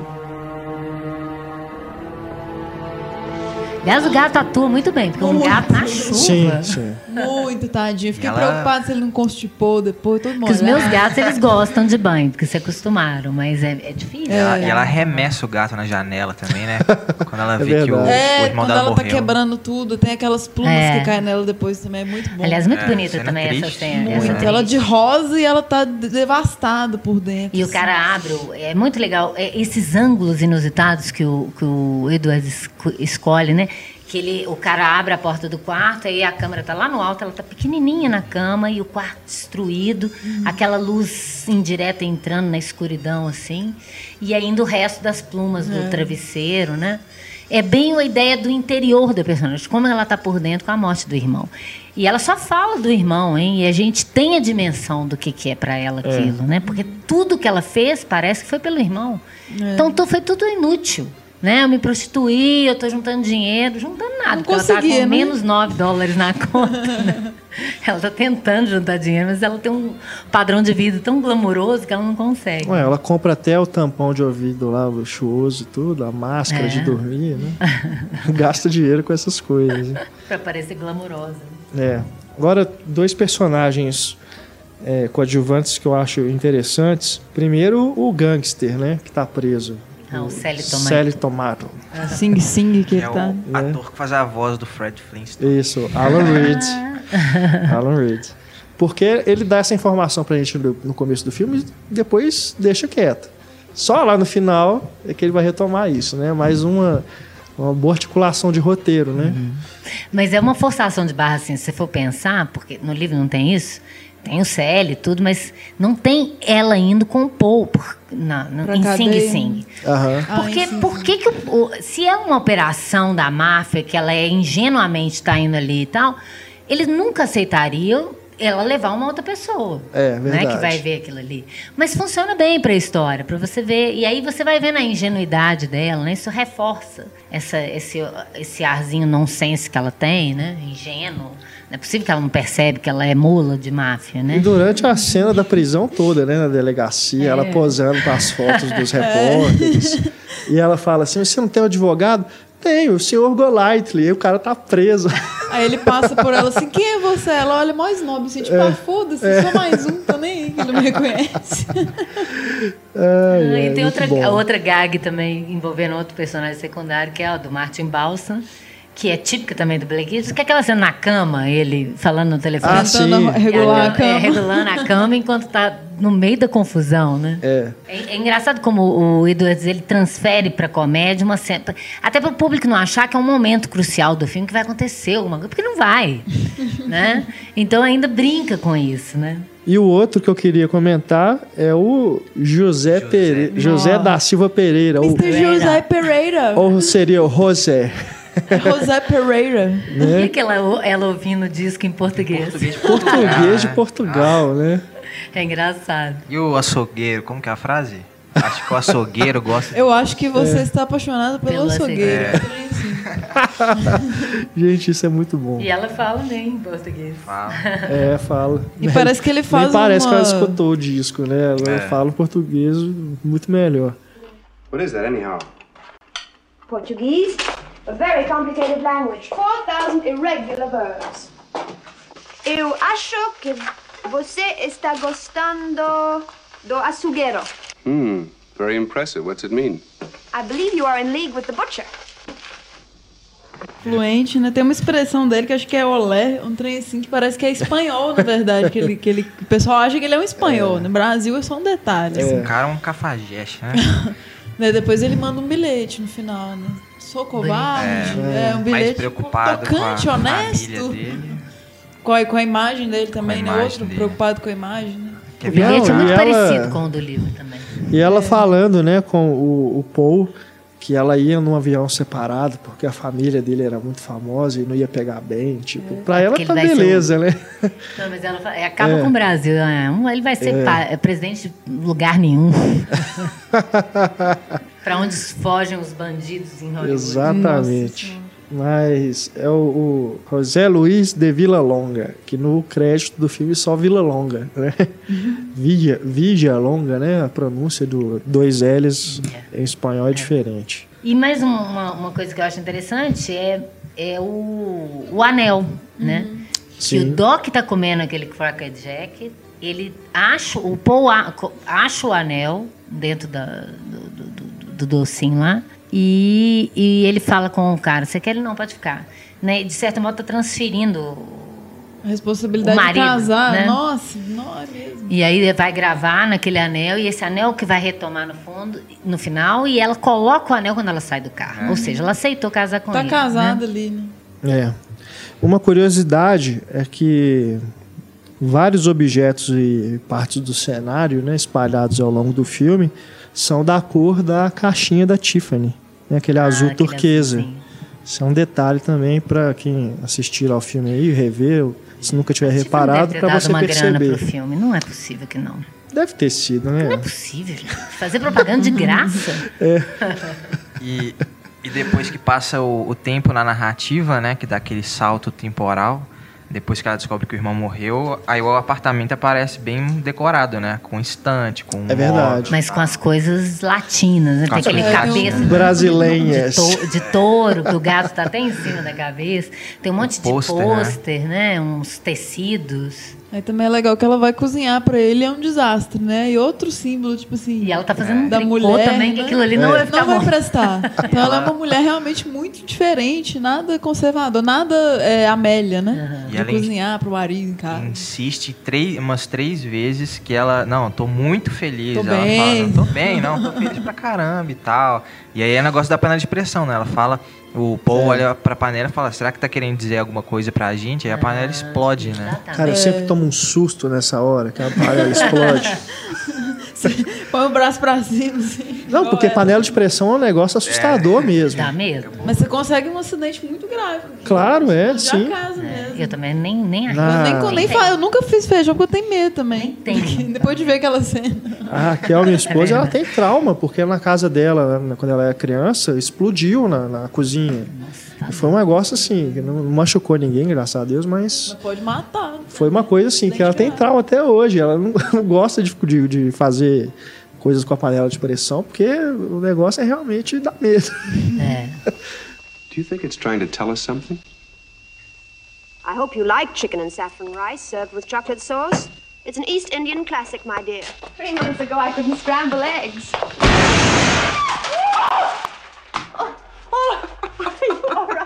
C: Aliás, o gato atua muito bem, porque um gato na chuva.
A: Sim, sim.
D: Muito, tadinho. Fiquei
B: Ela-
D: preocupada se ele não constipou depois, todo mundo.
C: Porque os meus gatos, eles gostam de banho, porque se acostumaram, mas é, é difícil.
D: É.
B: Ela- e ela arremessa o gato na janela também, né? Quando ela vê que o,
A: verdade.
B: o
D: É,
B: irmão
D: quando
B: dela
D: ela
B: morreu.
D: tá quebrando tudo, tem aquelas plumas
C: É.
D: que caem nela depois também, é muito bom.
C: Aliás, muito
B: É,
C: bonita também essa
B: triste.
C: cena.
D: muito.
C: essa
D: Ela de rosa e ela tá de- devastada por dentro.
C: E o
D: assim.
C: cara abre, o- é muito legal, é, esses ângulos inusitados que o, que o Edward esco- escolhe, né? Que ele, o cara abre a porta do quarto, aí a câmera tá lá no alto, ela tá pequenininha na cama e o quarto destruído, aquela luz indireta entrando na escuridão, assim, e ainda o resto das plumas do travesseiro, né? É bem a ideia do interior da personagem, como ela tá por dentro com a morte do irmão. E ela só fala do irmão, hein? E a gente tem a dimensão do que, que é para ela aquilo, né? Porque tudo que ela fez parece que foi pelo irmão. Então tu- foi tudo inútil. Né? Eu me prostituí, eu tô juntando dinheiro, juntando nada,
D: Não
C: porque ela tá com
D: né?
C: menos 9 dólares na conta. né? Ela tá tentando juntar dinheiro, mas ela tem um padrão de vida tão glamouroso que ela não consegue.
A: Ué, ela compra até o tampão de ouvido lá, luxuoso e tudo, a máscara
C: É.
A: de dormir, né? Gasta dinheiro com essas coisas.
C: Pra parecer glamourosa.
A: É. Agora, dois personagens é, coadjuvantes que eu acho interessantes. Primeiro, o gangster, né? Que tá preso.
C: Ah, o Sally Tomato.
A: Sally Tomato.
D: Sing Sing que
B: É
D: ele
B: o
D: tá.
B: ator que faz a voz do Fred Flintstone.
A: Isso, Alan Reed. Alan Reed. Porque ele dá essa informação pra gente no, começo do filme e depois deixa quieto. Só lá no final é que ele vai retomar isso, né? Mais uma, uma boa articulação de roteiro, né?
C: Mas é uma forçação de barra, assim, se você for pensar, porque no livro não tem isso, tem o Célio e tudo, mas não tem ela indo com o Paul por- na, na, em Sing
D: cadeia.
C: Sing.
D: Ah,
C: Porque,
D: Sing
C: por que que o- se é uma operação da máfia que ela é ingenuamente está indo ali e tal, eles nunca aceitariam ela levar uma outra pessoa,
A: É,
C: né,
A: verdade.
C: que vai ver aquilo ali. Mas funciona bem para a história, para você ver. E aí você vai vendo a ingenuidade dela, né? Isso reforça essa, esse, esse arzinho nonsense que ela tem, né? Ingênuo. É possível que ela não percebe que ela é mula de máfia,
A: E
C: né?
A: durante a cena da prisão toda, né, na delegacia, ela posando com as fotos dos repórteres. E ela fala assim: Você não tem um advogado? Tenho, o senhor Golightly. E o cara tá preso.
D: Aí ele passa por ela assim, quem é você? Ela olha mais snob, assim, tipo, ah, foda-se, sou mais um, tô nem aí, que ele não me reconhece.
A: Ai,
C: Ah,
A: ai,
C: e tem outra, outra gag também envolvendo outro personagem secundário, que é o do Martin Balsam, que é típica também do Blake Lively, que é aquela cena na cama, ele falando no telefone.
A: Ah, sim.
D: regular a
C: É,
D: cama.
C: regulando a cama enquanto tá no meio da confusão, né?
A: É.
C: É, é engraçado como o Edwards ele transfere para comédia uma cena, até para o público não achar que é um momento crucial do filme que vai acontecer alguma coisa, porque não vai, né? Então ainda brinca com isso, né?
A: E o outro que eu queria comentar é o José, Pere... José da Silva Pereira. Ou,
D: Mr. José Pereira.
A: ou seria o José.
D: José Pereira.
C: E aquela ela ouvindo o disco em português?
B: Português de
A: Português de
B: né?
A: Portugal, né?
C: É engraçado.
B: E o açougueiro, como que é a frase? Acho que o açougueiro gosta de
D: Eu acho que você está apaixonado pelo
C: Pelo
D: açougueiro.
C: açougueiro.
D: Assim.
A: Gente, isso é muito bom.
C: E ela fala bem em português.
B: fala.
A: É, fala.
D: E parece que ele faz
A: Nem parece que
D: uma-
A: ela escutou o disco, né? Ela
B: É.
A: fala português muito melhor.
F: What is that, anyhow?
E: Portuguese? A very complicated language. 4,000 irregular verbs. Eu acho que você está gostando do açougueiro.
F: Hmm, very impressive. What's it mean?
E: I believe you are in league with the butcher.
D: fluente, né? Tem uma expressão dele que acho que é olé, um trem assim que parece que é espanhol, na verdade. que ele, que ele, o pessoal acha que ele é um espanhol. No Brasil é só um detalhe.
B: O
D: assim,
B: cara é um cafajeste, né?
D: né? Depois ele manda um bilhete no final, né? Sou covarde. É, um bilhete
B: Mais preocupado com a
D: tocante,
B: família
D: honesto.
B: dele.
D: Com a, com a imagem dele também, né?
B: imagem
D: Outro
B: dele.
D: preocupado com a imagem, né?
C: O bilhete é muito
A: ela-
C: parecido com o do livro também.
A: E ela falando, né, com o, o Paul, que ela ia num avião separado, porque a família dele era muito famosa e não ia pegar bem. Tipo, pra ela
C: Porque
A: tá beleza, né?
C: Não, mas ela fala- é, acaba
A: É.
C: com o Brasil. né? Um, Ele vai ser pa- é presidente de lugar nenhum. Pra onde fogem os bandidos em Hollywood.
A: Exatamente. Mas é o, o José Luiz de Vila Longa, que no crédito do filme só Vila Longa, né? Villa, Villa Longa, né? A pronúncia do dois L's em espanhol é diferente.
C: E mais um- uma, uma coisa que eu acho interessante é, é o, o anel, né? Que o
A: Sim.
C: Doc tá comendo aquele Cracker Jack, ele acha, o Paul a- acha o anel dentro da, do, do, do- do docinho lá e, e ele fala com o cara, você quer ele não, pode ficar. Né? De certo modo tá transferindo
D: A responsabilidade
C: O marido,
D: de casar.
C: né?
D: Nossa, não é mesmo.
C: E aí vai gravar naquele anel, e esse anel que vai retomar no fundo, no final, e ela coloca o anel quando ela sai do carro. Ou seja, ela aceitou casar com
D: Tá
C: ele.
D: casada
C: né?
D: ali, né?
A: É. Uma curiosidade é que vários objetos e partes do cenário, né, espalhados ao longo do filme, são da cor da caixinha da Tiffany, né, aquele
C: Ah,
A: azul
C: aquele
A: turquesa.
C: azulzinho.
A: Isso é um detalhe também para quem assistir ao filme aí, rever, se nunca tiver reparado, para você
C: uma grana
A: perceber.
C: pro filme. Não é possível que não.
A: Deve ter sido,
C: Não é
A: né?
C: possível. Fazer propaganda de graça.
B: E, e depois que passa o, o tempo na narrativa, né? Que dá aquele salto temporal. Depois que ela descobre que o irmão morreu, aí o apartamento aparece bem decorado, né? Com estante, com
A: É verdade.
C: Mas com as coisas latinas, né?
B: Com
C: Tem aquele cabeça de,
A: Brasileiras.
C: to- de touro, que o gato tá até em cima da cabeça. Tem um monte de
B: Pôster, né?
C: pôster, né? Uns tecidos.
D: Aí também é legal que ela vai cozinhar pra ele, é um desastre, né? E outro símbolo, tipo assim.
C: E ela tá fazendo um
D: da
C: tricô
D: mulher,
C: também, que
D: né?
C: aquilo ali não vai ficar
D: não vai prestar. Então ela é uma mulher realmente muito diferente, nada conservador, nada é, Amélia, né?
B: E
D: De
B: in-
D: cozinhar pro marido em casa.
B: insiste três, umas três vezes que ela, não, tô muito feliz.
D: Tô
B: ela
D: bem.
B: fala, não, tô bem, não, tô feliz pra caramba e tal. E aí é negócio da panela de pressão, né? Ela fala O Paul olha pra panela e fala, será que tá querendo dizer alguma coisa pra gente? Aí a panela explode, né?
A: Cara, eu sempre tomo um susto nessa hora, que a panela explode.
D: Põe o braço pra cima, assim.
A: Não, porque panela de pressão é um negócio assustador mesmo.
C: Dá medo?
D: Mas você consegue um acidente muito grave.
A: Claro, é,
D: Já
A: sim.
D: casa mesmo.
C: Eu também nem, nem.
A: Ah.
D: Eu, nem, nem eu nunca fiz feijão porque eu tenho medo também.
C: Nem tenho.
D: Porque Depois de ver aquela cena.
A: A Raquel, minha esposa, ela tem trauma, porque na casa dela, né, quando ela era criança, explodiu na, na cozinha. E foi um negócio assim, que não machucou ninguém, graças a Deus, mas
D: Mas pode matar.
A: foi uma coisa assim, que ela tem trauma até hoje. Ela não, não gosta de, de, de fazer coisas com a panela de pressão, porque o negócio é realmente dar medo.
C: É.
F: Do you think it's trying to tell us something?
E: I hope you like chicken and saffron rice served with chocolate sauce. It's an East Indian classic, my dear.
G: Three months ago, I couldn't scramble eggs.
C: Oh, oh,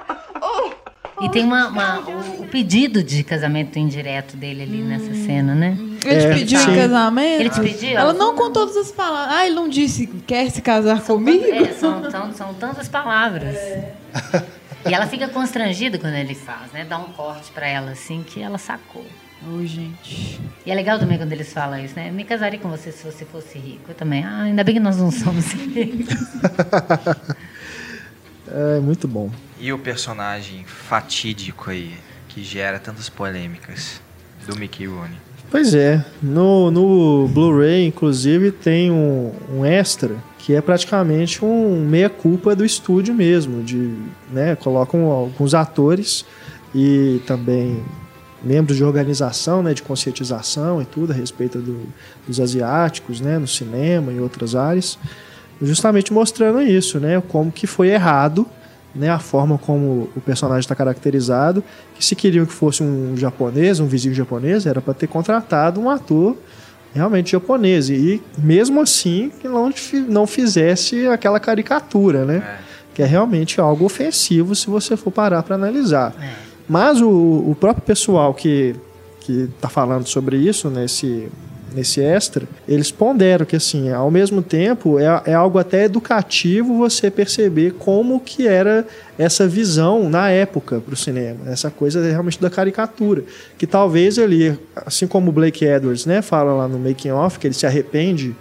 C: E tem uma, uma- o, o pedido de casamento indireto dele ali nessa cena, né?
D: Ele te
A: É,
D: pediu em casamento?
C: Ele te pediu?
D: Ela não com todas as palavras. Ah, ele não disse quer se casar comigo?
C: É, são, são, são tantas palavras. E ela fica constrangida quando ele faz, né? Dá um corte pra ela assim que ela sacou.
D: Ô, gente.
C: E é legal também quando eles falam isso, né? Eu me casaria com você se você fosse rico. Eu também. Ah, ainda bem que nós não somos ricos.
A: É muito bom.
B: E o personagem fatídico aí, que gera tantas polêmicas, do Mickey Rooney.
A: Pois é, no, no Blu-ray, inclusive, tem um, um extra que é praticamente um meia-culpa do estúdio mesmo, de, né, colocam alguns atores e também membros de organização, né, de conscientização e tudo a respeito do- dos asiáticos, né, no cinema e outras áreas, justamente mostrando isso, né, como que foi errado, né, a forma como o personagem está caracterizado, que se queriam que fosse um japonês, um vizinho japonês, era para ter contratado um ator realmente japonês. E mesmo assim que não, não fizesse aquela caricatura, né, que é realmente algo ofensivo se você for parar para analisar. Mas o, o próprio pessoal que que está falando sobre isso nesse nesse extra, eles ponderam que assim, ao mesmo tempo é, é algo até educativo você perceber como que era essa visão na época para o cinema, essa coisa realmente da caricatura, que talvez ele, assim como o Blake Edwards, né, fala lá no making off que ele se arrepende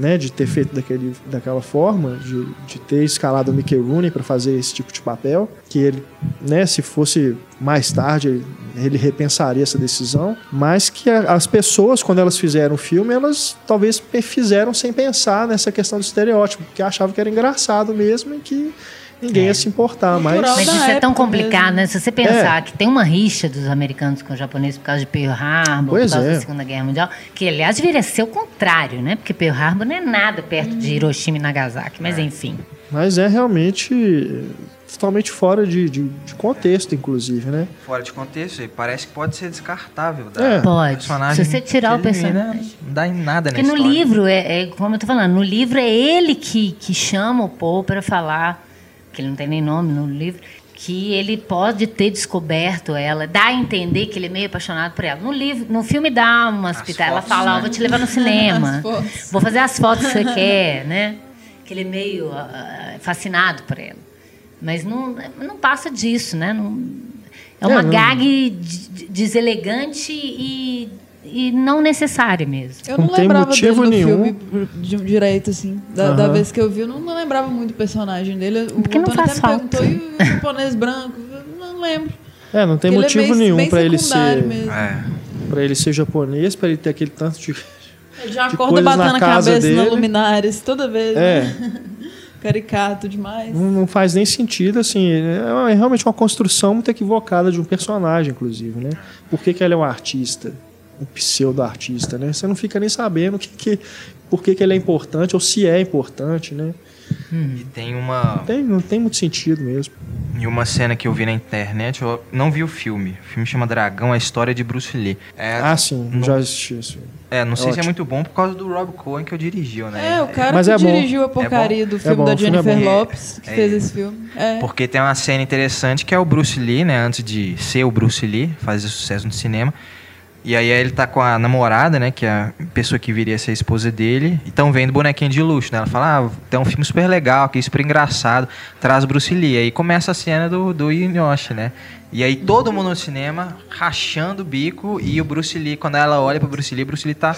A: né, de ter feito daquele, daquela forma, de, de ter escalado o Mickey Rooney para fazer esse tipo de papel, que ele, né, se fosse mais tarde, ele, repensaria essa decisão, mas que a- as pessoas, quando elas fizeram o filme, elas talvez fizeram sem pensar nessa questão do estereótipo, porque achavam que era engraçado mesmo e que ninguém ia se importar, mas...
C: Mas isso é tão complicado,
D: mesmo.
C: né? Se você pensar que tem uma rixa dos americanos com os japoneses por causa de Pearl Harbor,
A: Pois
C: por causa
A: é.
C: da Segunda Guerra Mundial, que aliás deveria ser o contrário, né? Porque Pearl Harbor não é nada perto de Hiroshima e Nagasaki, mas enfim.
A: Mas é realmente totalmente fora de, de, de contexto, inclusive, né?
B: Fora de contexto, e parece que pode ser descartável. Da
A: É.
C: Pode.
B: personagem
C: Se você tirar o personagem.
B: Não dá em nada
C: Porque
B: na
C: no
B: história.
C: livro, é, é como eu tô falando, no livro é ele que, que chama o Paul para falar, que ele não tem nem nome no livro, que ele pode ter descoberto ela, dá a entender que ele é meio apaixonado por ela. No livro, no filme dá umas
B: As
C: pitadas, ela fala,
B: né?
C: vou te levar no cinema, vou fazer as fotos que você quer, né? Que ele é meio ah, fascinado por ela. Mas não, não passa disso, né? Não, é uma
A: É, não-
C: gag de- deselegante e, e não necessária mesmo.
D: Eu
A: Não
D: não,
A: tem
D: lembrava
A: motivo
D: dele no
A: nenhum.
D: filme de, direito, assim. Da, da
A: Aham.
D: vez que eu vi, eu não, não lembrava muito do personagem dele. O
C: Porque não
D: Antônio
C: faz
D: até me
C: falta.
D: perguntou, e o japonês branco? Eu não lembro.
A: É, não tem
D: Ele é
A: motivo
D: bem-
A: nenhum para ele ser
D: mesmo.
B: É.
A: para ele ser japonês, para ele ter aquele tanto de
D: Ele já acorda
A: na
D: batendo a
A: casa
D: cabeça na
A: dele.
D: luminares toda vez.
A: É.
D: né? Caricato demais.
A: não, não faz nem sentido, assim, é uma- é realmente uma construção muito equivocada de um personagem, inclusive, né? Por que, que ele é um artista, um pseudo-artista, né? Você não fica nem sabendo que, que, por que, que ele é importante ou se é importante, né?
B: E tem uma,
A: Tem, não tem muito sentido mesmo.
B: e uma cena que eu vi na internet, eu não vi o filme. O filme chama Dragão, a história de Bruce Lee. É,
A: Ah, sim,
B: não,
A: já assisti isso.
B: é, não sei se é
A: ótimo.
B: muito bom por causa do Rob Cohen que eu dirigiu, né?
D: É, o cara
A: Mas
D: que
A: é bom.
D: dirigiu a porcaria do filme
A: bom,
D: da
A: filme é
D: Jennifer
B: bom.
D: Lopes, que
B: É,
D: fez
B: é.
D: esse filme. É.
B: Porque tem uma cena interessante que é o Bruce Lee, né? Antes de ser o Bruce Lee, fazer sucesso no cinema. E aí ele tá com a namorada, né? Que é a pessoa que viria a ser a esposa dele. E estão vendo bonequinho de luxo, né? Ela fala, ah, tem um filme super legal, que super engraçado. Traz Bruce Lee. Aí começa a cena do, do Yoshi, né? E aí todo mundo no cinema rachando o bico. E o Bruce Lee, quando ela olha pro Bruce Lee, o Bruce Lee tá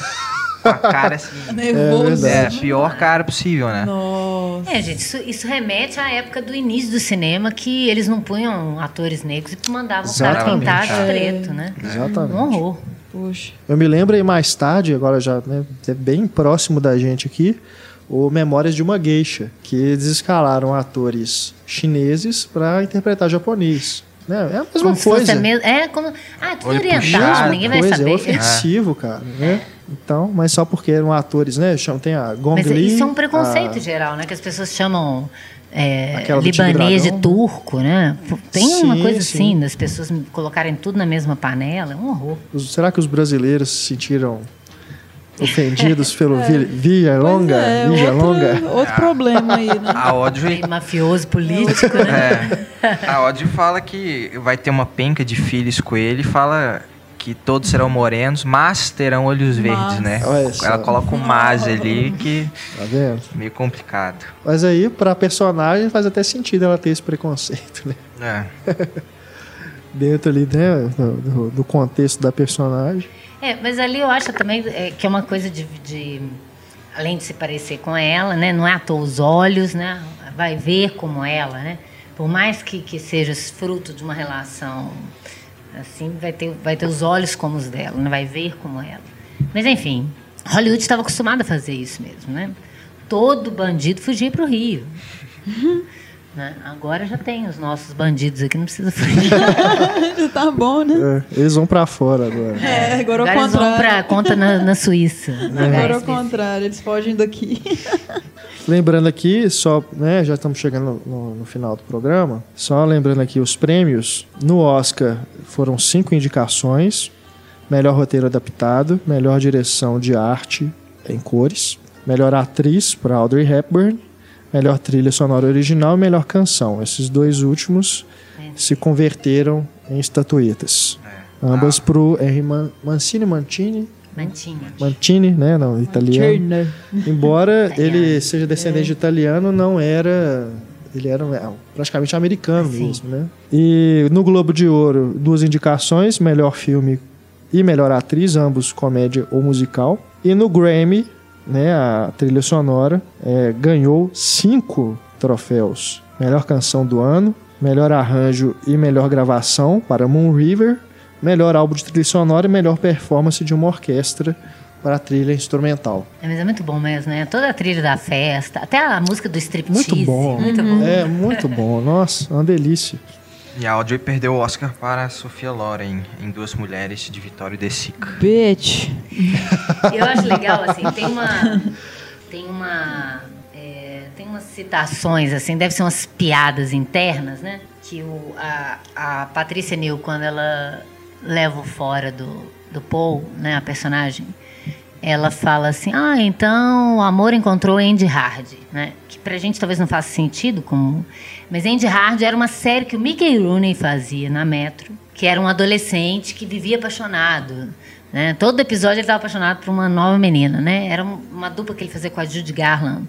B: com a cara assim.
D: Nervoso.
B: É, pior cara possível, né?
D: Nossa.
C: É, gente, isso, isso remete à época do início do cinema que eles não punham atores negros e mandavam o cara pintar de
D: É.
C: preto, né?
A: Exatamente.
C: Um horror.
D: Poxa.
A: Eu me lembro aí mais tarde, agora já né, é bem próximo da gente aqui, o Memórias de uma Geisha, que eles escalaram atores chineses para interpretar japonês. Né? É a mesma
C: Como se fosse
A: coisa.
C: a mesma. É como. Ah, tudo oriental, ninguém vai
A: coisa,
C: saber.
A: é ofensivo, cara. Né? Então, mas só porque eram atores, né? Tem a Gong
C: Mas
A: Li,
C: isso é um preconceito
A: a-
C: geral, né? Que as pessoas chamam é, libanês de turco, né? Tem uma
A: Sim,
C: coisa
A: sim.
C: assim, das pessoas colocarem tudo na mesma panela, é um horror.
A: será que os brasileiros se sentiram ofendidos pelo Vi- Via Longa?
D: É,
A: Via Longa?
D: outro, outro problema aí, né?
B: A Audrey
C: Meio mafioso político, né?
B: É. A Odd fala que vai ter uma penca de filhos com ele e fala que todos serão morenos, mas terão olhos verdes, né? Ela coloca um mas ali que
A: Tá vendo?
B: é meio complicado.
A: Mas aí, pra personagem, faz até sentido ela ter esse preconceito, né?
B: É.
A: Dentro ali, né, do, do- contexto da personagem.
C: É, mas ali eu acho também é, que é uma coisa de, de- Além de se parecer com ela, né? Não é à toa os olhos, né? Vai ver como ela, né? Por mais que, que seja fruto de uma relação assim, vai ter, vai ter os olhos como os dela, né? vai ver como ela. Mas enfim, Hollywood estava acostumado a fazer isso mesmo, né? Todo bandido fugia para o Rio. Né? Agora já tem os nossos bandidos aqui, não precisa fugir.
D: tá bom, né?
A: É, eles vão pra fora agora.
D: É, agora,
C: Agora
D: ao
C: eles vão
D: contrário.
C: para conta na, na Suíça. na
D: Agora ao
C: HSBC.
D: contrário, eles fogem daqui.
A: Lembrando aqui, só, né, já estamos chegando no, no final do programa. Só lembrando aqui os prêmios. No Oscar foram cinco indicações: melhor roteiro adaptado, melhor direção de arte em cores, melhor atriz para Audrey Hepburn, melhor trilha sonora original e melhor canção. Esses dois últimos se converteram em estatuetas. Ambas para o Henry Man- Mancini Mancini,
C: Mantinha.
A: Mantini, né, não, italiano.
D: Turner.
A: Embora
C: Italiano.
A: ele seja descendente de italiano, não era. Ele era é, praticamente americano
C: Sim.
A: mesmo, né? E no Globo de Ouro, duas indicações: melhor filme e melhor atriz, ambos comédia ou musical. E no Grammy, né, a trilha sonora é, ganhou cinco troféus: melhor canção do ano, melhor arranjo e melhor gravação para Moon River, melhor álbum de trilha sonora e melhor performance de uma orquestra para a trilha instrumental.
C: É, mas é muito bom mesmo, né? Toda a trilha da festa, até a música do striptease.
A: Muito bom.
C: Muito bom.
A: É muito bom. Nossa, uma delícia.
B: E a Audrey perdeu o Oscar para a Sofia Loren em Duas Mulheres de Vitório de Sica.
D: Bitch.
C: Eu acho legal, assim, tem uma. Tem uma. é, tem umas citações, assim, deve ser umas piadas internas, né? Que o, a, a Patrícia Neal, quando ela leva o fora do, do Paul, né, a personagem, ela fala assim: Ah, então o amor encontrou Andy Hard, né? Que pra gente talvez não faça sentido, como... mas Andy Hard era uma série que o Mickey Rooney fazia na Metro, que era um adolescente que vivia apaixonado. Né? Todo episódio ele estava apaixonado por uma nova menina. Né? Era um- uma dupla que ele fazia com a Judy Garland,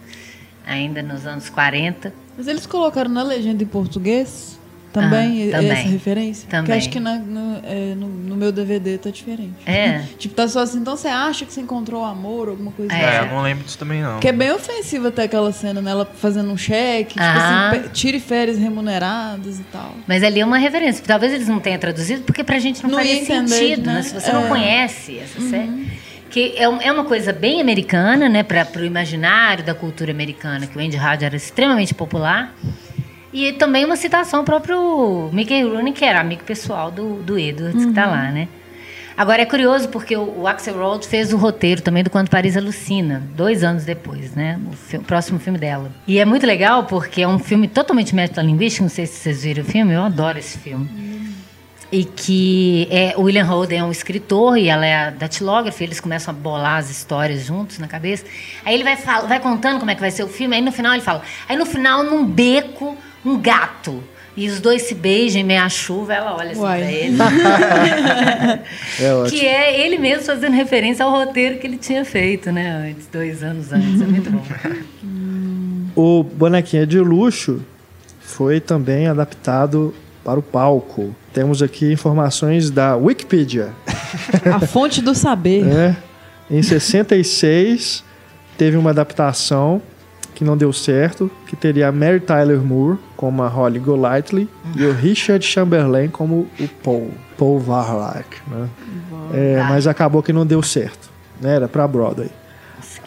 C: ainda nos anos 40.
D: Mas eles colocaram na legenda em português também,
C: Ah, também.
D: essa referência? Porque
C: Também.
D: acho que na- no, é, no- no meu DVD tá diferente.
C: É.
D: Tipo, tá só assim, então você acha que você encontrou amor, alguma coisa
C: É.
B: É,
D: assim.
B: eu não lembro disso também, não.
D: Que é bem ofensiva até aquela cena, né? Ela fazendo um cheque, tipo
C: Ah.
D: assim, pe- tire férias remuneradas e tal.
C: Mas ali é uma referência. Talvez eles não tenham traduzido, porque pra gente não,
D: Não
C: faria
D: entender,
C: sentido, né?
D: né?
C: Se você não
D: É.
C: conhece essa série. Que é, um- é uma coisa bem americana, né? Para o imaginário da cultura americana, que o Andy Hard era extremamente popular. E também uma citação ao próprio Mickey Rooney, que era amigo pessoal do, do Edwards, que tá lá, né? Agora é curioso porque o, o Axel Rose fez o roteiro também do Quando Paris Alucina, dois anos depois, né? O, o próximo filme dela. E é muito legal porque é um filme totalmente metalinguístico, não sei se vocês viram o filme, eu adoro esse filme. E que é, o William Holden é um escritor e ela é a datilógrafa, eles começam a bolar as histórias juntos na cabeça. Aí ele vai, fala, vai contando como é que vai ser o filme, aí no final ele fala, aí no final, num beco, um gato E os dois se beijam em meia chuva, ela olha assim
D: Uai.
C: pra ele.
A: É ótimo.
C: que é ele mesmo fazendo referência ao roteiro que ele tinha feito, né? Antes, dois anos antes. É muito bom.
A: O Bonequinha de Luxo foi também adaptado para o palco. Temos aqui informações da Wikipedia.
D: A fonte do saber.
A: né? Em 66 teve uma adaptação que não deu certo, que teria a Mary Tyler Moore como a Holly Golightly e o Richard Chamberlain como o Paul, Paul Varlack, né? É, mas acabou que não deu certo, né? Era para Broadway.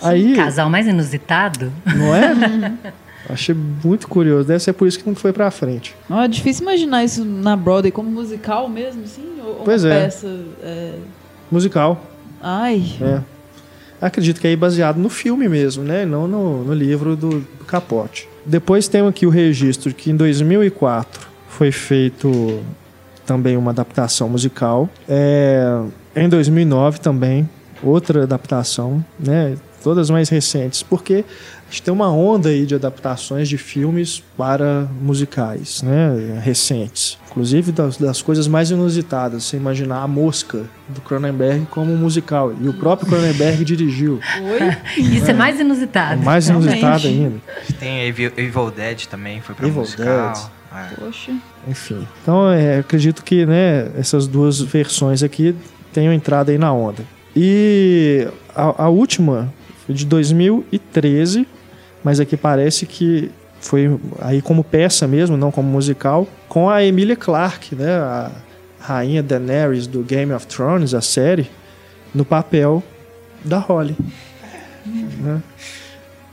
A: Aí,
C: Casal mais inusitado.
A: não é? Achei muito curioso. Deve ser por isso que não foi pra frente.
D: Não, é difícil imaginar isso na Broadway como musical mesmo, assim? Ou
A: Pois
D: uma
A: é.
D: peça. é,
A: Musical.
D: Ai.
A: É. Acredito que é baseado no filme mesmo, né? Não no, no livro do, do Capote. Depois tem aqui o registro que em 2004 foi feito também uma adaptação musical. É, em 2009 também, outra adaptação, né? Todas mais recentes, porque a gente tem uma onda aí de adaptações de filmes para musicais, né? Recentes. Inclusive das, das coisas mais inusitadas. Você imaginar a mosca do Cronenberg como um musical. E o próprio Cronenberg dirigiu.
D: Oi?
C: Isso é mais inusitado.
A: Mais
D: Realmente.
A: inusitado ainda.
B: Tem Evil, Evil Dead também, foi pra
A: Evil
B: musical.
A: Dead.
B: É.
D: Poxa.
A: Enfim. Então, é, acredito que né, essas duas versões aqui tenham entrado aí na onda. E a, a última foi de 2013, mas aqui parece que foi aí como peça mesmo, não como musical, com a Emilia Clarke, né, a rainha Daenerys do Game of Thrones, a série, no papel da Holly. Né?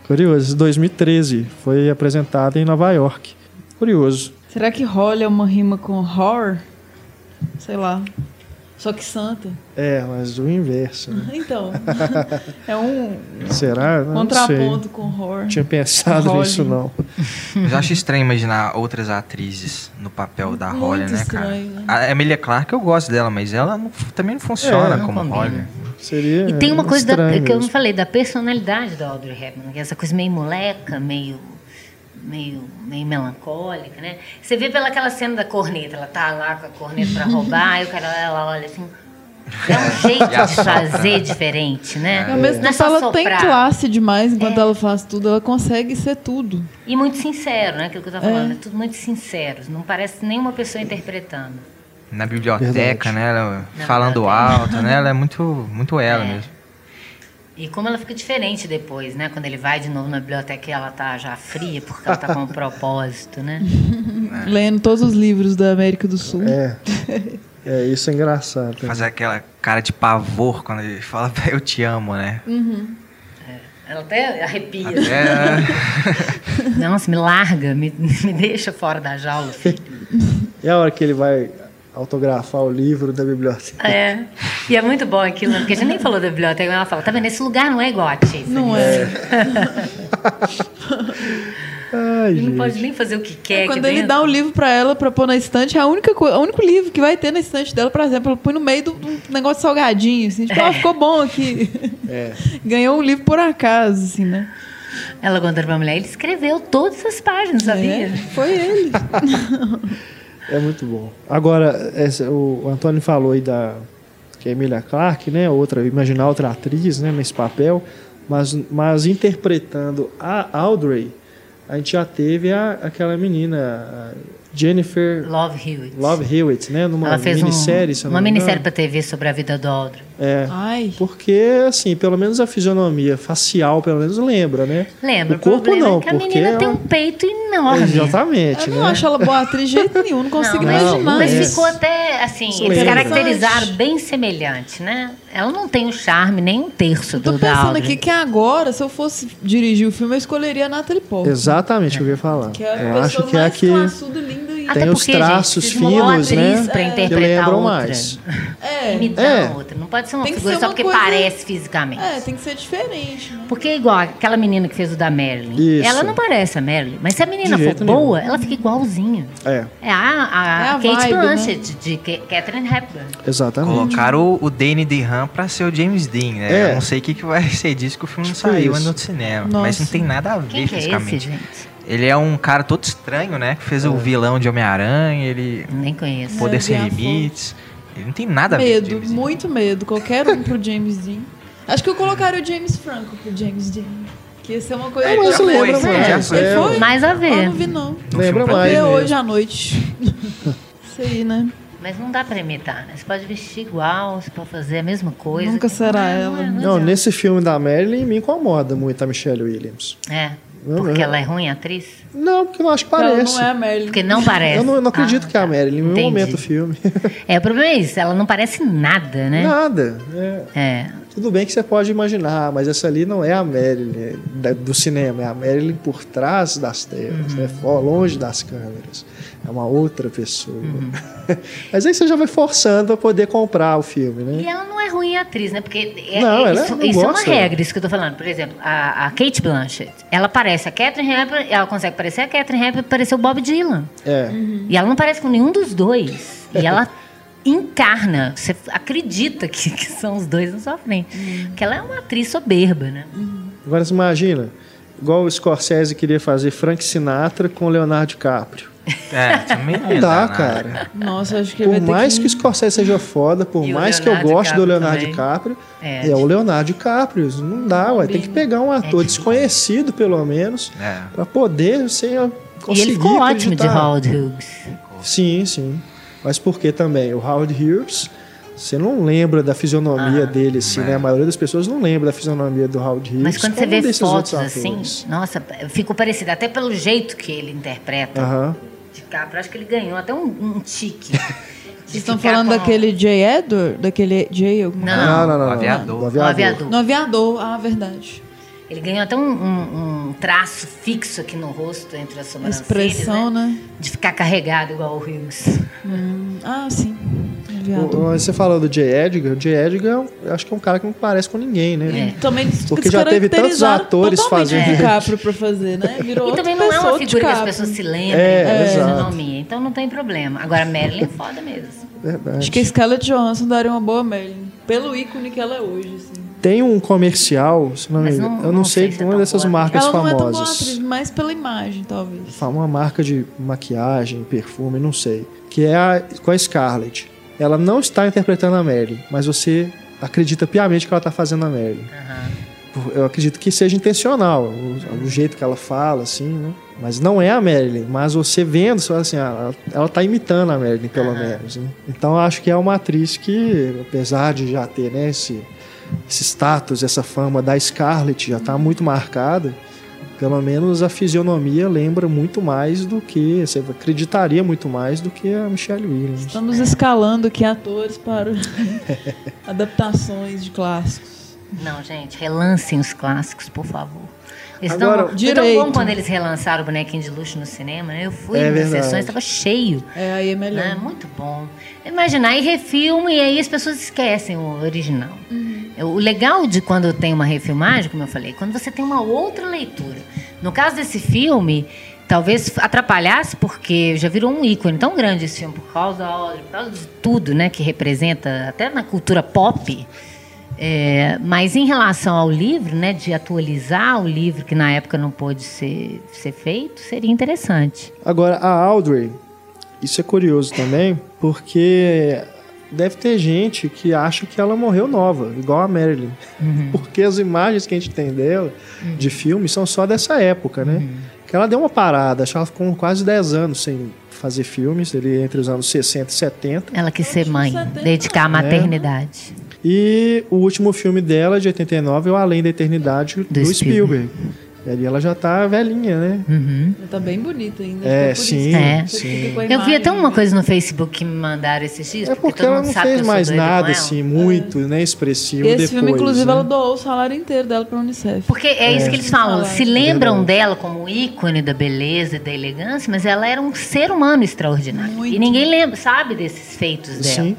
A: Curioso, 2013 foi apresentada em Nova York. Curioso.
D: Será que Holly é uma rima com horror? Sei lá. Só que santa.
A: É, mas o inverso. né?
D: Então. é um
A: Será?
D: Contraponto
A: sei.
D: com horror.
A: Não tinha pensado
D: Holly.
A: nisso, não.
B: Mas eu acho estranho imaginar outras atrizes no papel da
D: Muito
B: Holly, né, cara?
D: estranho, né?
B: A Emilia Clarke eu gosto dela, mas ela não- também não funciona
A: É,
B: como
C: combina.
B: Holly.
A: Seria
C: E tem uma coisa da- que eu não falei, da personalidade da Audrey Hepburn, que é essa coisa meio moleca, meio, meio, meio melancólica, né? Você vê pela aquela cena da corneta, ela tá lá com a corneta pra roubar, aí o cara ela olha assim. É um jeito
B: E
C: de fazer diferente, né?
D: Ao mesmo
C: Não é
D: ela tem classe demais enquanto
C: É.
D: ela faz tudo. Ela consegue ser tudo.
C: E muito sincero, né? Aquilo que eu tava falando,
D: É.
C: é tudo muito sincero. Não parece nenhuma pessoa interpretando.
B: Na biblioteca,
A: Verdade.
B: né? Ela
C: Na
B: falando
C: biblioteca.
B: alto, né? Ela é muito, muito ela
C: É.
B: mesmo.
C: E como ela fica diferente depois, né? Quando ele vai de novo na biblioteca e ela tá já fria, porque ela tá com um propósito, né?
D: Lendo todos os livros da América do Sul.
A: É. É, isso é engraçado.
B: Fazer aquela cara de pavor quando ele fala eu te amo, né?
C: Ela até arrepia.
B: É,
C: Nossa, me larga, me, me deixa fora da jaula, filho.
A: E a hora que ele vai autografar o livro da biblioteca?
C: É. E é muito bom aquilo, né? porque a gente nem falou da biblioteca, mas ela fala, tá vendo? Esse lugar não é igual a.
D: Não é.
A: Ai,
C: Ele não
A: gente.
C: pode nem fazer o que quer.
D: Quando
C: aqui
D: ele
C: dentro.
D: dá o livro pra ela pra pôr na estante, é a única o único livro que vai ter na estante dela, por exemplo, ela põe no meio do, do negócio salgadinho, assim, tipo, ah, ficou bom aqui.
A: É.
D: Ganhou um livro por acaso, assim, né?
C: Ela contou pra mulher, ele escreveu todas as páginas, sabia?
D: É, foi ele.
A: É muito bom. Agora, essa- o, Antônio falou aí da que é Emilia Clarke, né? Outra, imaginar outra atriz, né? Nesse papel, mas, mas interpretando a Audrey, a gente já teve a, aquela menina, Jennifer
C: Love Hewitt.
A: Love Hewitt, né? Numa
C: Ela fez um-
A: minissérie, não
C: uma minissérie pra TV sobre a vida do Audrey.
A: É.
D: Ai.
A: Porque, assim, pelo menos a fisionomia facial, pelo menos lembra, né?
C: Lembra?
A: O corpo
C: problema
A: não,
C: é que a
A: porque
C: menina tem
A: ela-
C: um peito enorme.
A: Exatamente,
D: Eu
A: né?
D: não acho ela boa atriz de jeito nenhum, não consigo
C: Não, mas,
D: imaginar.
C: mas
A: é.
D: isso.
C: ficou até assim,
A: Isso
C: eles
A: lembra.
C: caracterizaram bem semelhante, né? Ela não tem o charme nem um terço
D: Tô
C: do da
D: pensando aqui que agora, se eu fosse dirigir o filme, eu escolheria a Natalie Portman.
A: Exatamente o que eu ia falar.
D: Que é a
A: eu
D: pessoa
A: acho que é a
D: mais
A: que
D: classuda, linda e...
C: Até
A: tem os
C: porque, gente,
A: traços
C: de boa
A: finos, né?
C: pra
A: que
C: interpretar outra.
A: mais.
D: É,
C: Imitar
A: É.
C: outra. Não pode ser uma figura
D: ser
C: só
D: uma
C: porque
D: coisa-
C: parece fisicamente.
D: é, tem que ser diferente, né?
C: Porque é igual aquela menina que fez o da Marilyn.
A: Isso.
C: Ela não parece a Marilyn, mas se a menina
A: De
C: for boa, ela fica igualzinha.
A: É,
C: É a, a,
D: É a
C: Kate
D: vibe, né?
C: Blanchett, de Ca- Catherine Hepburn.
A: exatamente.
B: Colocaram o, o Danny DeHaan pra ser o James Dean, né?
A: É.
B: Eu não sei o que, que vai ser disso que o filme não
A: Tipo
B: saiu
A: isso.
B: ainda no cinema.
D: Nossa.
B: Mas não tem nada a ver
C: Quem que é esse,
B: fisicamente.
C: gente?
B: Ele é um cara todo estranho, né? Que fez o vilão de Homem-Aranha, ele.
C: Nem conheço.
B: Poder
D: É,
B: Sem. Limites. Ele não tem nada a ver com
D: Medo,
B: James Dean.
D: muito medo. Qualquer um pro James Dean. Acho que eu colocaria o James Franco pro James Dean. Que ia ser uma coisa.
A: É, mas
B: já
A: lembra
B: foi,
A: mais. é,
D: foi?
C: Mais a
D: Ah,
C: ver.
D: não vi não.
A: Lembra
B: Vou
A: mais.
D: Ver
A: mesmo.
D: hoje à noite. Isso aí, né?
C: Mas não dá pra imitar, né? Você pode vestir igual, você pode fazer a mesma coisa.
D: Nunca será
C: é-
D: ela.
C: é-
A: Não,
C: adianta.
A: nesse filme da Marilyn me incomoda muito a Michelle Williams.
C: É.
A: Não,
C: Porque
A: não.
C: ela é ruim atriz?
A: Não, porque eu não acho que
D: Ela
A: parece.
D: não é a Merlin.
C: Porque não parece.
A: Eu não, eu não acredito
C: Ah,
A: que é a. Marilyn, em nenhum momento do filme.
C: É, o problema é isso, ela não parece nada, né?
A: Nada. É.
C: É.
A: Tudo bem que você pode imaginar, mas essa ali não é a Marilyn é do cinema, é a Marilyn por trás das telas,
C: Uhum.
A: né? Longe das câmeras. É uma outra pessoa.
C: Uhum.
A: mas aí você já vai forçando a poder comprar o filme,
C: E
A: né?
C: ela não é ruim atriz, né? Porque é-
A: Não,
C: é-
A: ela-
C: isso,
A: não
C: isso é uma regra, isso que eu tô falando. Por exemplo, a, a Kate Blanchett, ela parece a Catherine Hepburn, ela consegue parecer a Catherine Hepburn, parecer o Bob Dylan.
A: É.
C: E ela não parece com nenhum dos dois. E ela encarna, você acredita que, que são os dois na sua frente. Porque ela é uma atriz soberba, né?
A: Agora você imagina, igual o Scorsese queria fazer Frank Sinatra com Leonardo DiCaprio.
B: É, também
A: Não dá, cara.
D: Nossa, acho que
A: Por
D: vai ter
A: mais
D: que...
A: que o Scorsese seja foda, por
C: E
A: mais que eu goste do Leonardo
C: também.
A: DiCaprio,
C: É,
A: é, o Leonardo DiCaprio. Não dá, ué. Tem que pegar um ator
C: difícil.
A: desconhecido, pelo menos,
B: É.
A: pra poder ser
C: E
A: conseguir
C: ele ficou ótimo de
A: acreditar.
C: Howard Hughes.
A: Sim, sim. Mas por que também? O Howard Hughes, você não lembra da fisionomia
C: Ah,
A: dele, assim,
B: é.
A: né? A maioria das pessoas não lembra da fisionomia do Howard Hughes.
C: Mas quando você vê
A: desses
C: fotos
A: outros
C: assim, nossa, ficou parecido. Até pelo jeito que ele interpreta
A: Aham.
C: DiCaprio. Acho que ele ganhou até um, um tique.
D: Vocês estão falando daquele J. Edward? Daquele J. alguma
C: Não.
A: Não, não, não.
B: o
A: não.
B: aviador.
A: Do
C: O aviador.
D: No aviador, ah, verdade.
C: Ele ganhou até um, um- um traço fixo aqui no rosto, entre as sobrancelhas,
D: Expressão,
C: né?
D: né?
C: De ficar carregado igual o Hughes.
D: Hum, ah, sim.
A: O- Você falou do J. Edgar. O J. Edgar, eu acho que é um cara que não parece com ninguém, né?
C: É.
D: Também
A: Porque já teve tantos atores fazendo.
D: DiCaprio pra fazer, né? Virou
C: E
D: outra
C: também não é uma figura que as pessoas se lembrem
A: É,
C: da
A: exato.
C: fisionomia, então não tem problema. Agora, Marilyn é foda mesmo.
A: Verdade.
D: Acho que a Scarlett Johansson daria uma boa Merlin. Pelo ícone que ela é hoje, assim.
A: Tem um comercial, se não me
C: Mas
A: engano,
C: não-
A: eu não,
C: não
A: sei,
C: sei se é
A: uma dessas
C: boa.
A: marcas
D: ela não é tão boa
A: famosas.
D: atriz, mas pela imagem, talvez.
A: Uma marca de maquiagem, perfume, não sei. Que é a, com a Scarlett. Ela não está interpretando a Mary, mas você acredita piamente que ela está fazendo a Mary. Eu acredito que seja intencional, o, o jeito que ela fala, assim, né? Mas não é a Marilyn, mas você vendo, você fala assim, ah, ela está imitando a Marilyn, pelo menos. Né? Então eu acho que é uma atriz que, apesar de já ter né, esse, esse status, essa fama da Scarlett, já está muito marcada, pelo menos a fisionomia lembra muito mais do que, você acreditaria muito mais do que a Michelle Williams.
D: Estamos escalando aqui atores para adaptações de clássicos.
C: Não, gente, relancem os clássicos, por favor. Eles
A: Agora,
C: tão, foi tão
D: direito.
C: bom quando eles relançaram o Bonequinho de Luxo no cinema, né? Eu fui
A: É
C: nas sessões, estava cheio.
D: É, aí é melhor.
C: Né? Muito bom. Imaginar, aí refilma e aí as pessoas esquecem o original. O legal de quando tem uma refilmagem, como eu falei, é quando você tem uma outra leitura. No caso desse filme, talvez atrapalhasse porque já virou um ícone tão grande esse filme por causa da por causa de tudo, né, que representa até na cultura pop. É, mas em relação ao livro, né, de atualizar o livro que na época não pôde ser, ser feito, seria interessante.
A: Agora, a Audrey, isso é curioso também, porque deve ter gente que acha que ela morreu nova, igual a Marilyn. Porque as imagens que a gente tem dela, de filme, são só dessa época, né? Que ela deu uma parada, acho que ela ficou quase 10 anos sem fazer filmes, ele entre os anos 60 e 70.
C: Ela quis ser mãe, dedicar à maternidade.
A: E o último filme dela, de 89, é o Além da Eternidade, do,
C: Do
A: Spielberg. E ali ela já tá velhinha, né?
C: Uhum.
D: Ela tá bem bonita ainda.
A: É, sim,
D: isso.
C: É.
A: Sim.
C: Eu vi até uma
D: né?
C: coisa no Facebook que me mandaram esses dias.
A: É porque
C: todo
A: ela não fez mais nada
C: ela.
A: assim, muito, né, expressivo
D: Esse
A: depois.
D: filme, inclusive,
A: né?
D: ela doou o salário inteiro dela pra Unicef.
C: Porque é, isso que eles falam.
D: É
C: Se lembram dela como ícone da beleza e da elegância, mas ela era um ser humano extraordinário.
D: Muito.
C: E ninguém lembra, sabe desses feitos dela.
A: Sim.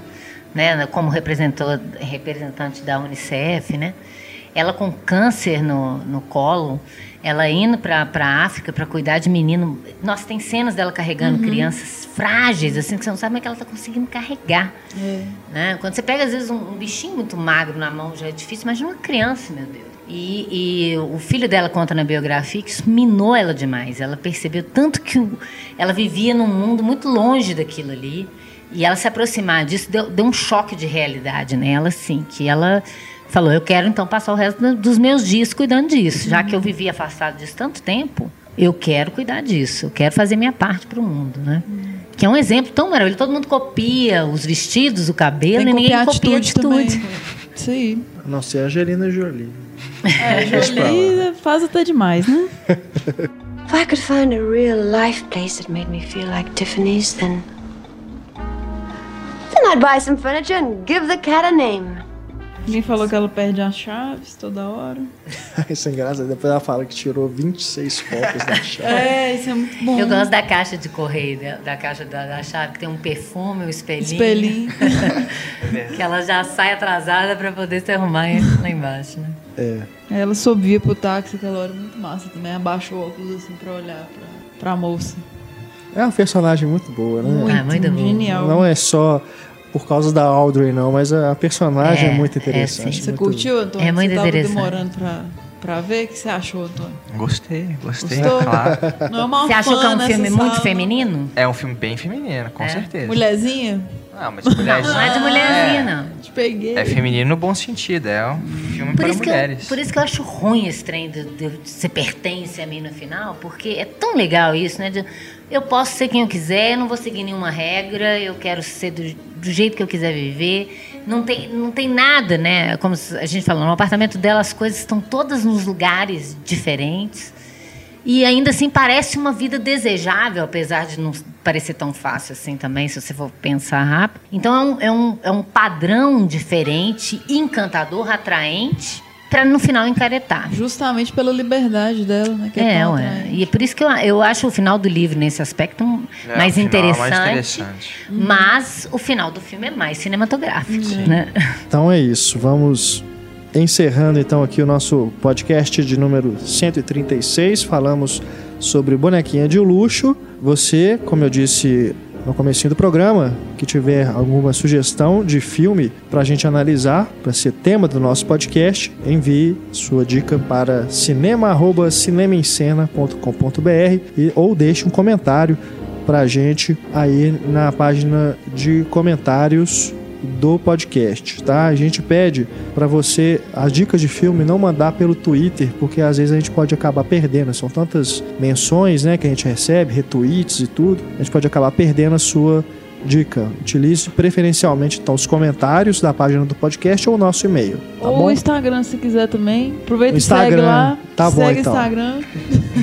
C: Né? Como representante da Unicef, né? Ela com câncer no, no colo, ela indo para a África para cuidar de menino. Nossa, tem cenas dela carregando crianças frágeis, assim, que você não sabe como é que ela está conseguindo carregar.
D: É.
C: Né? Quando você pega, às vezes, um, um bichinho muito magro na mão, já é difícil. Imagina uma criança, meu Deus. E, e, o filho dela conta na biografia que isso minou ela demais. Ela percebeu tanto que ela vivia num mundo muito longe daquilo ali. E ela se aproximar disso deu, deu um choque de realidade nela, assim, que ela falou: Eu quero então passar o resto dos meus dias cuidando disso. Já que eu vivia afastado disso tanto tempo, eu quero cuidar disso, eu quero fazer minha parte para o mundo, né? Que é um exemplo tão maravilhoso. Todo mundo copia os vestidos, o cabelo, e ninguém copia a atitude.
D: Aí.
A: A não ser a Angelina Jolie.
D: É, Jolie faz até demais, né?
E: If I could find a real life place that made me feel like Tiffany's, then. Then I'd buy some furniture and give the cat a name.
D: Alguém falou que ela perde as chaves toda hora.
A: isso é engraçado. Depois ela fala que tirou 26 fotos da chave.
D: É, isso é muito bom.
C: Eu gosto da caixa de correio, da, da caixa da, da, chave, que tem um perfume, um espelhinho.
D: Espelhinho.
C: que ela já sai atrasada para poder se arrumar lá embaixo, né?
A: É.
D: Ela subia pro táxi aquela hora muito massa também. Abaixou o óculos assim pra olhar pra, pra moça.
A: É uma personagem muito boa, né?
C: Muito, ah, muito
D: genial.
A: Não é só por causa da Audrey, não, mas a personagem é, é muito interessante.
C: É,
D: você muito... curtiu, Antônio?
C: É muito
D: você
C: interessante.
D: demorando pra, pra ver? O que você achou, Antônio?
B: Gostei, gostei,
D: Gostou?
B: claro.
D: Não é uma
C: você achou que é um filme
D: sala.
C: muito feminino?
B: É um filme bem feminino, com
C: É.
B: certeza.
D: Mulherzinha?
B: Não, mas mulherzinha.
C: Não, não é de mulherzinha, não.
D: Te peguei.
B: É feminino no bom sentido, é um filme
C: Por
B: para
C: que eu,
B: mulheres.
C: por isso que eu acho ruim esse trem de, de você pertence a mim no final, porque é tão legal isso, né? de- eu posso ser quem eu quiser, eu não vou seguir nenhuma regra, eu quero ser do, do jeito que eu quiser viver. Não tem, não tem nada, né? Como a gente falou, no apartamento dela as coisas estão todas nos lugares diferentes. E ainda assim parece uma vida desejável, apesar de não parecer tão fácil assim também, se você for pensar rápido. Então é um, é um, é um padrão diferente, encantador, atraente, para no final encaretar.
D: Justamente pela liberdade dela, né? Que é,
C: É, ué. E é por isso que eu, eu acho o final do livro, nesse aspecto, um-
B: É,
C: mais,
B: é
C: interessante,
B: mais interessante.
C: Mas o final do filme é mais cinematográfico. Né?
A: Então é isso. Vamos encerrando então aqui o nosso podcast de número 136. Falamos sobre bonequinha de luxo. Você, como eu disse no comecinho do programa, que tiver alguma sugestão de filme para a gente analisar, para ser tema do nosso podcast, envie sua dica para cinema@cinemaencena.com.br e ou deixe um comentário para a gente aí na página de comentários do podcast, tá? A gente pede para você as dicas de filme não mandar pelo Twitter, porque às vezes a gente pode acabar perdendo. São tantas menções, né, que a gente recebe, retweets e tudo. A gente pode acabar perdendo a sua dica. Utilize preferencialmente então os comentários da página do podcast ou o nosso e-mail, tá
D: Ou o Instagram, se quiser também. Aproveita
A: O
D: e segue
A: Instagram.
D: lá.
A: Tá bom,
D: segue
A: então.
D: o Instagram.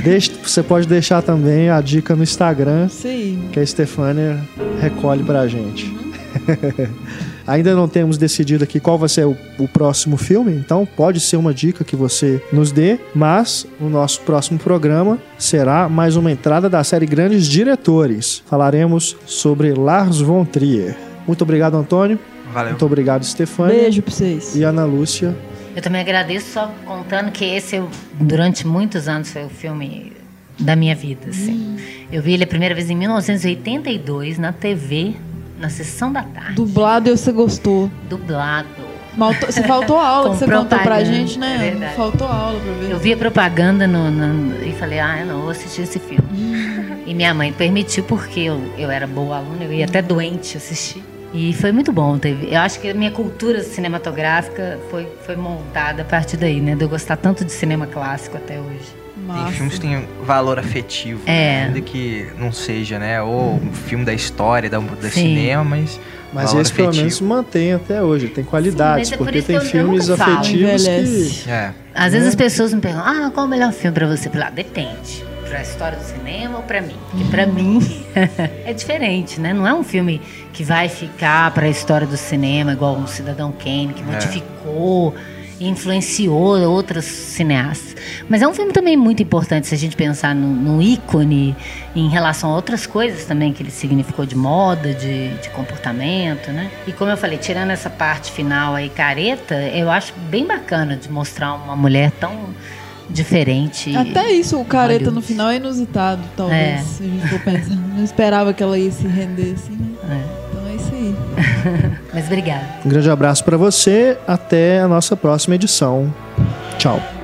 A: Deixe- você pode deixar também a dica no Instagram
D: aí.
A: que a Stefânia recolhe pra gente. Ainda não temos decidido aqui qual vai ser o, o próximo filme, então pode ser uma dica que você nos dê, mas o nosso próximo programa será mais uma entrada da série Grandes Diretores. Falaremos sobre Lars von Trier. Muito obrigado, Antônio.
B: Valeu.
A: Muito obrigado, Stefânia.
D: Beijo pra vocês.
A: E Ana Lúcia.
C: Eu também agradeço só contando que esse, eu, durante muitos anos, foi o filme da minha vida. Assim. Eu vi ele a primeira vez em 1982 na TV, na sessão da tarde.
D: Dublado e você gostou.
C: Dublado.
D: Maltou- Você faltou aula que você contou pra
C: propaganda,
D: gente, né?
C: é
D: faltou aula pra ver.
C: Eu vi a propaganda no, no- e falei, ah, eu não vou assistir esse filme. E minha mãe permitiu porque eu, eu era boa aluna, eu ia até doente assistir. E foi muito bom. Teve, eu acho que a minha cultura cinematográfica foi, foi montada a partir daí, né? De eu gostar tanto de cinema clássico até hoje.
B: Tem filmes que têm valor afetivo,
C: É.
B: ainda que não seja, né? Ou um filme da história, da, da
C: Sim.
B: cinema, mas.
A: Mas
B: valor
A: esse pelo
B: afetivo.
A: menos mantém até hoje, tem qualidades,
C: Sim, é por
A: porque tem filmes
C: falo.
A: afetivos
D: Envelhece.
A: que.
B: É.
C: Às vezes as pessoas me perguntam, ah, qual é o melhor filme pra você? Falo, ah, depende. Pra história do cinema ou pra mim? Porque pra mim é diferente, né? Não é um filme que vai ficar pra história do cinema, igual o Cidadão Kane, que modificou, influenciou outros cineastas. Mas é um filme também muito importante se a gente pensar no, no ícone em relação a outras coisas também que ele significou de moda, de, de comportamento, né? E como eu falei, tirando essa parte final aí, careta, eu acho bem bacana de mostrar uma mulher tão diferente.
D: Até isso, o careta
C: Hollywood.
D: no final é inusitado, talvez.
C: É.
D: Se a gente for pensar. Não esperava que ela ia se render assim, né?
C: É.
D: Aí.
C: Mas obrigada.
A: Um grande abraço para você, até a nossa próxima edição. Tchau.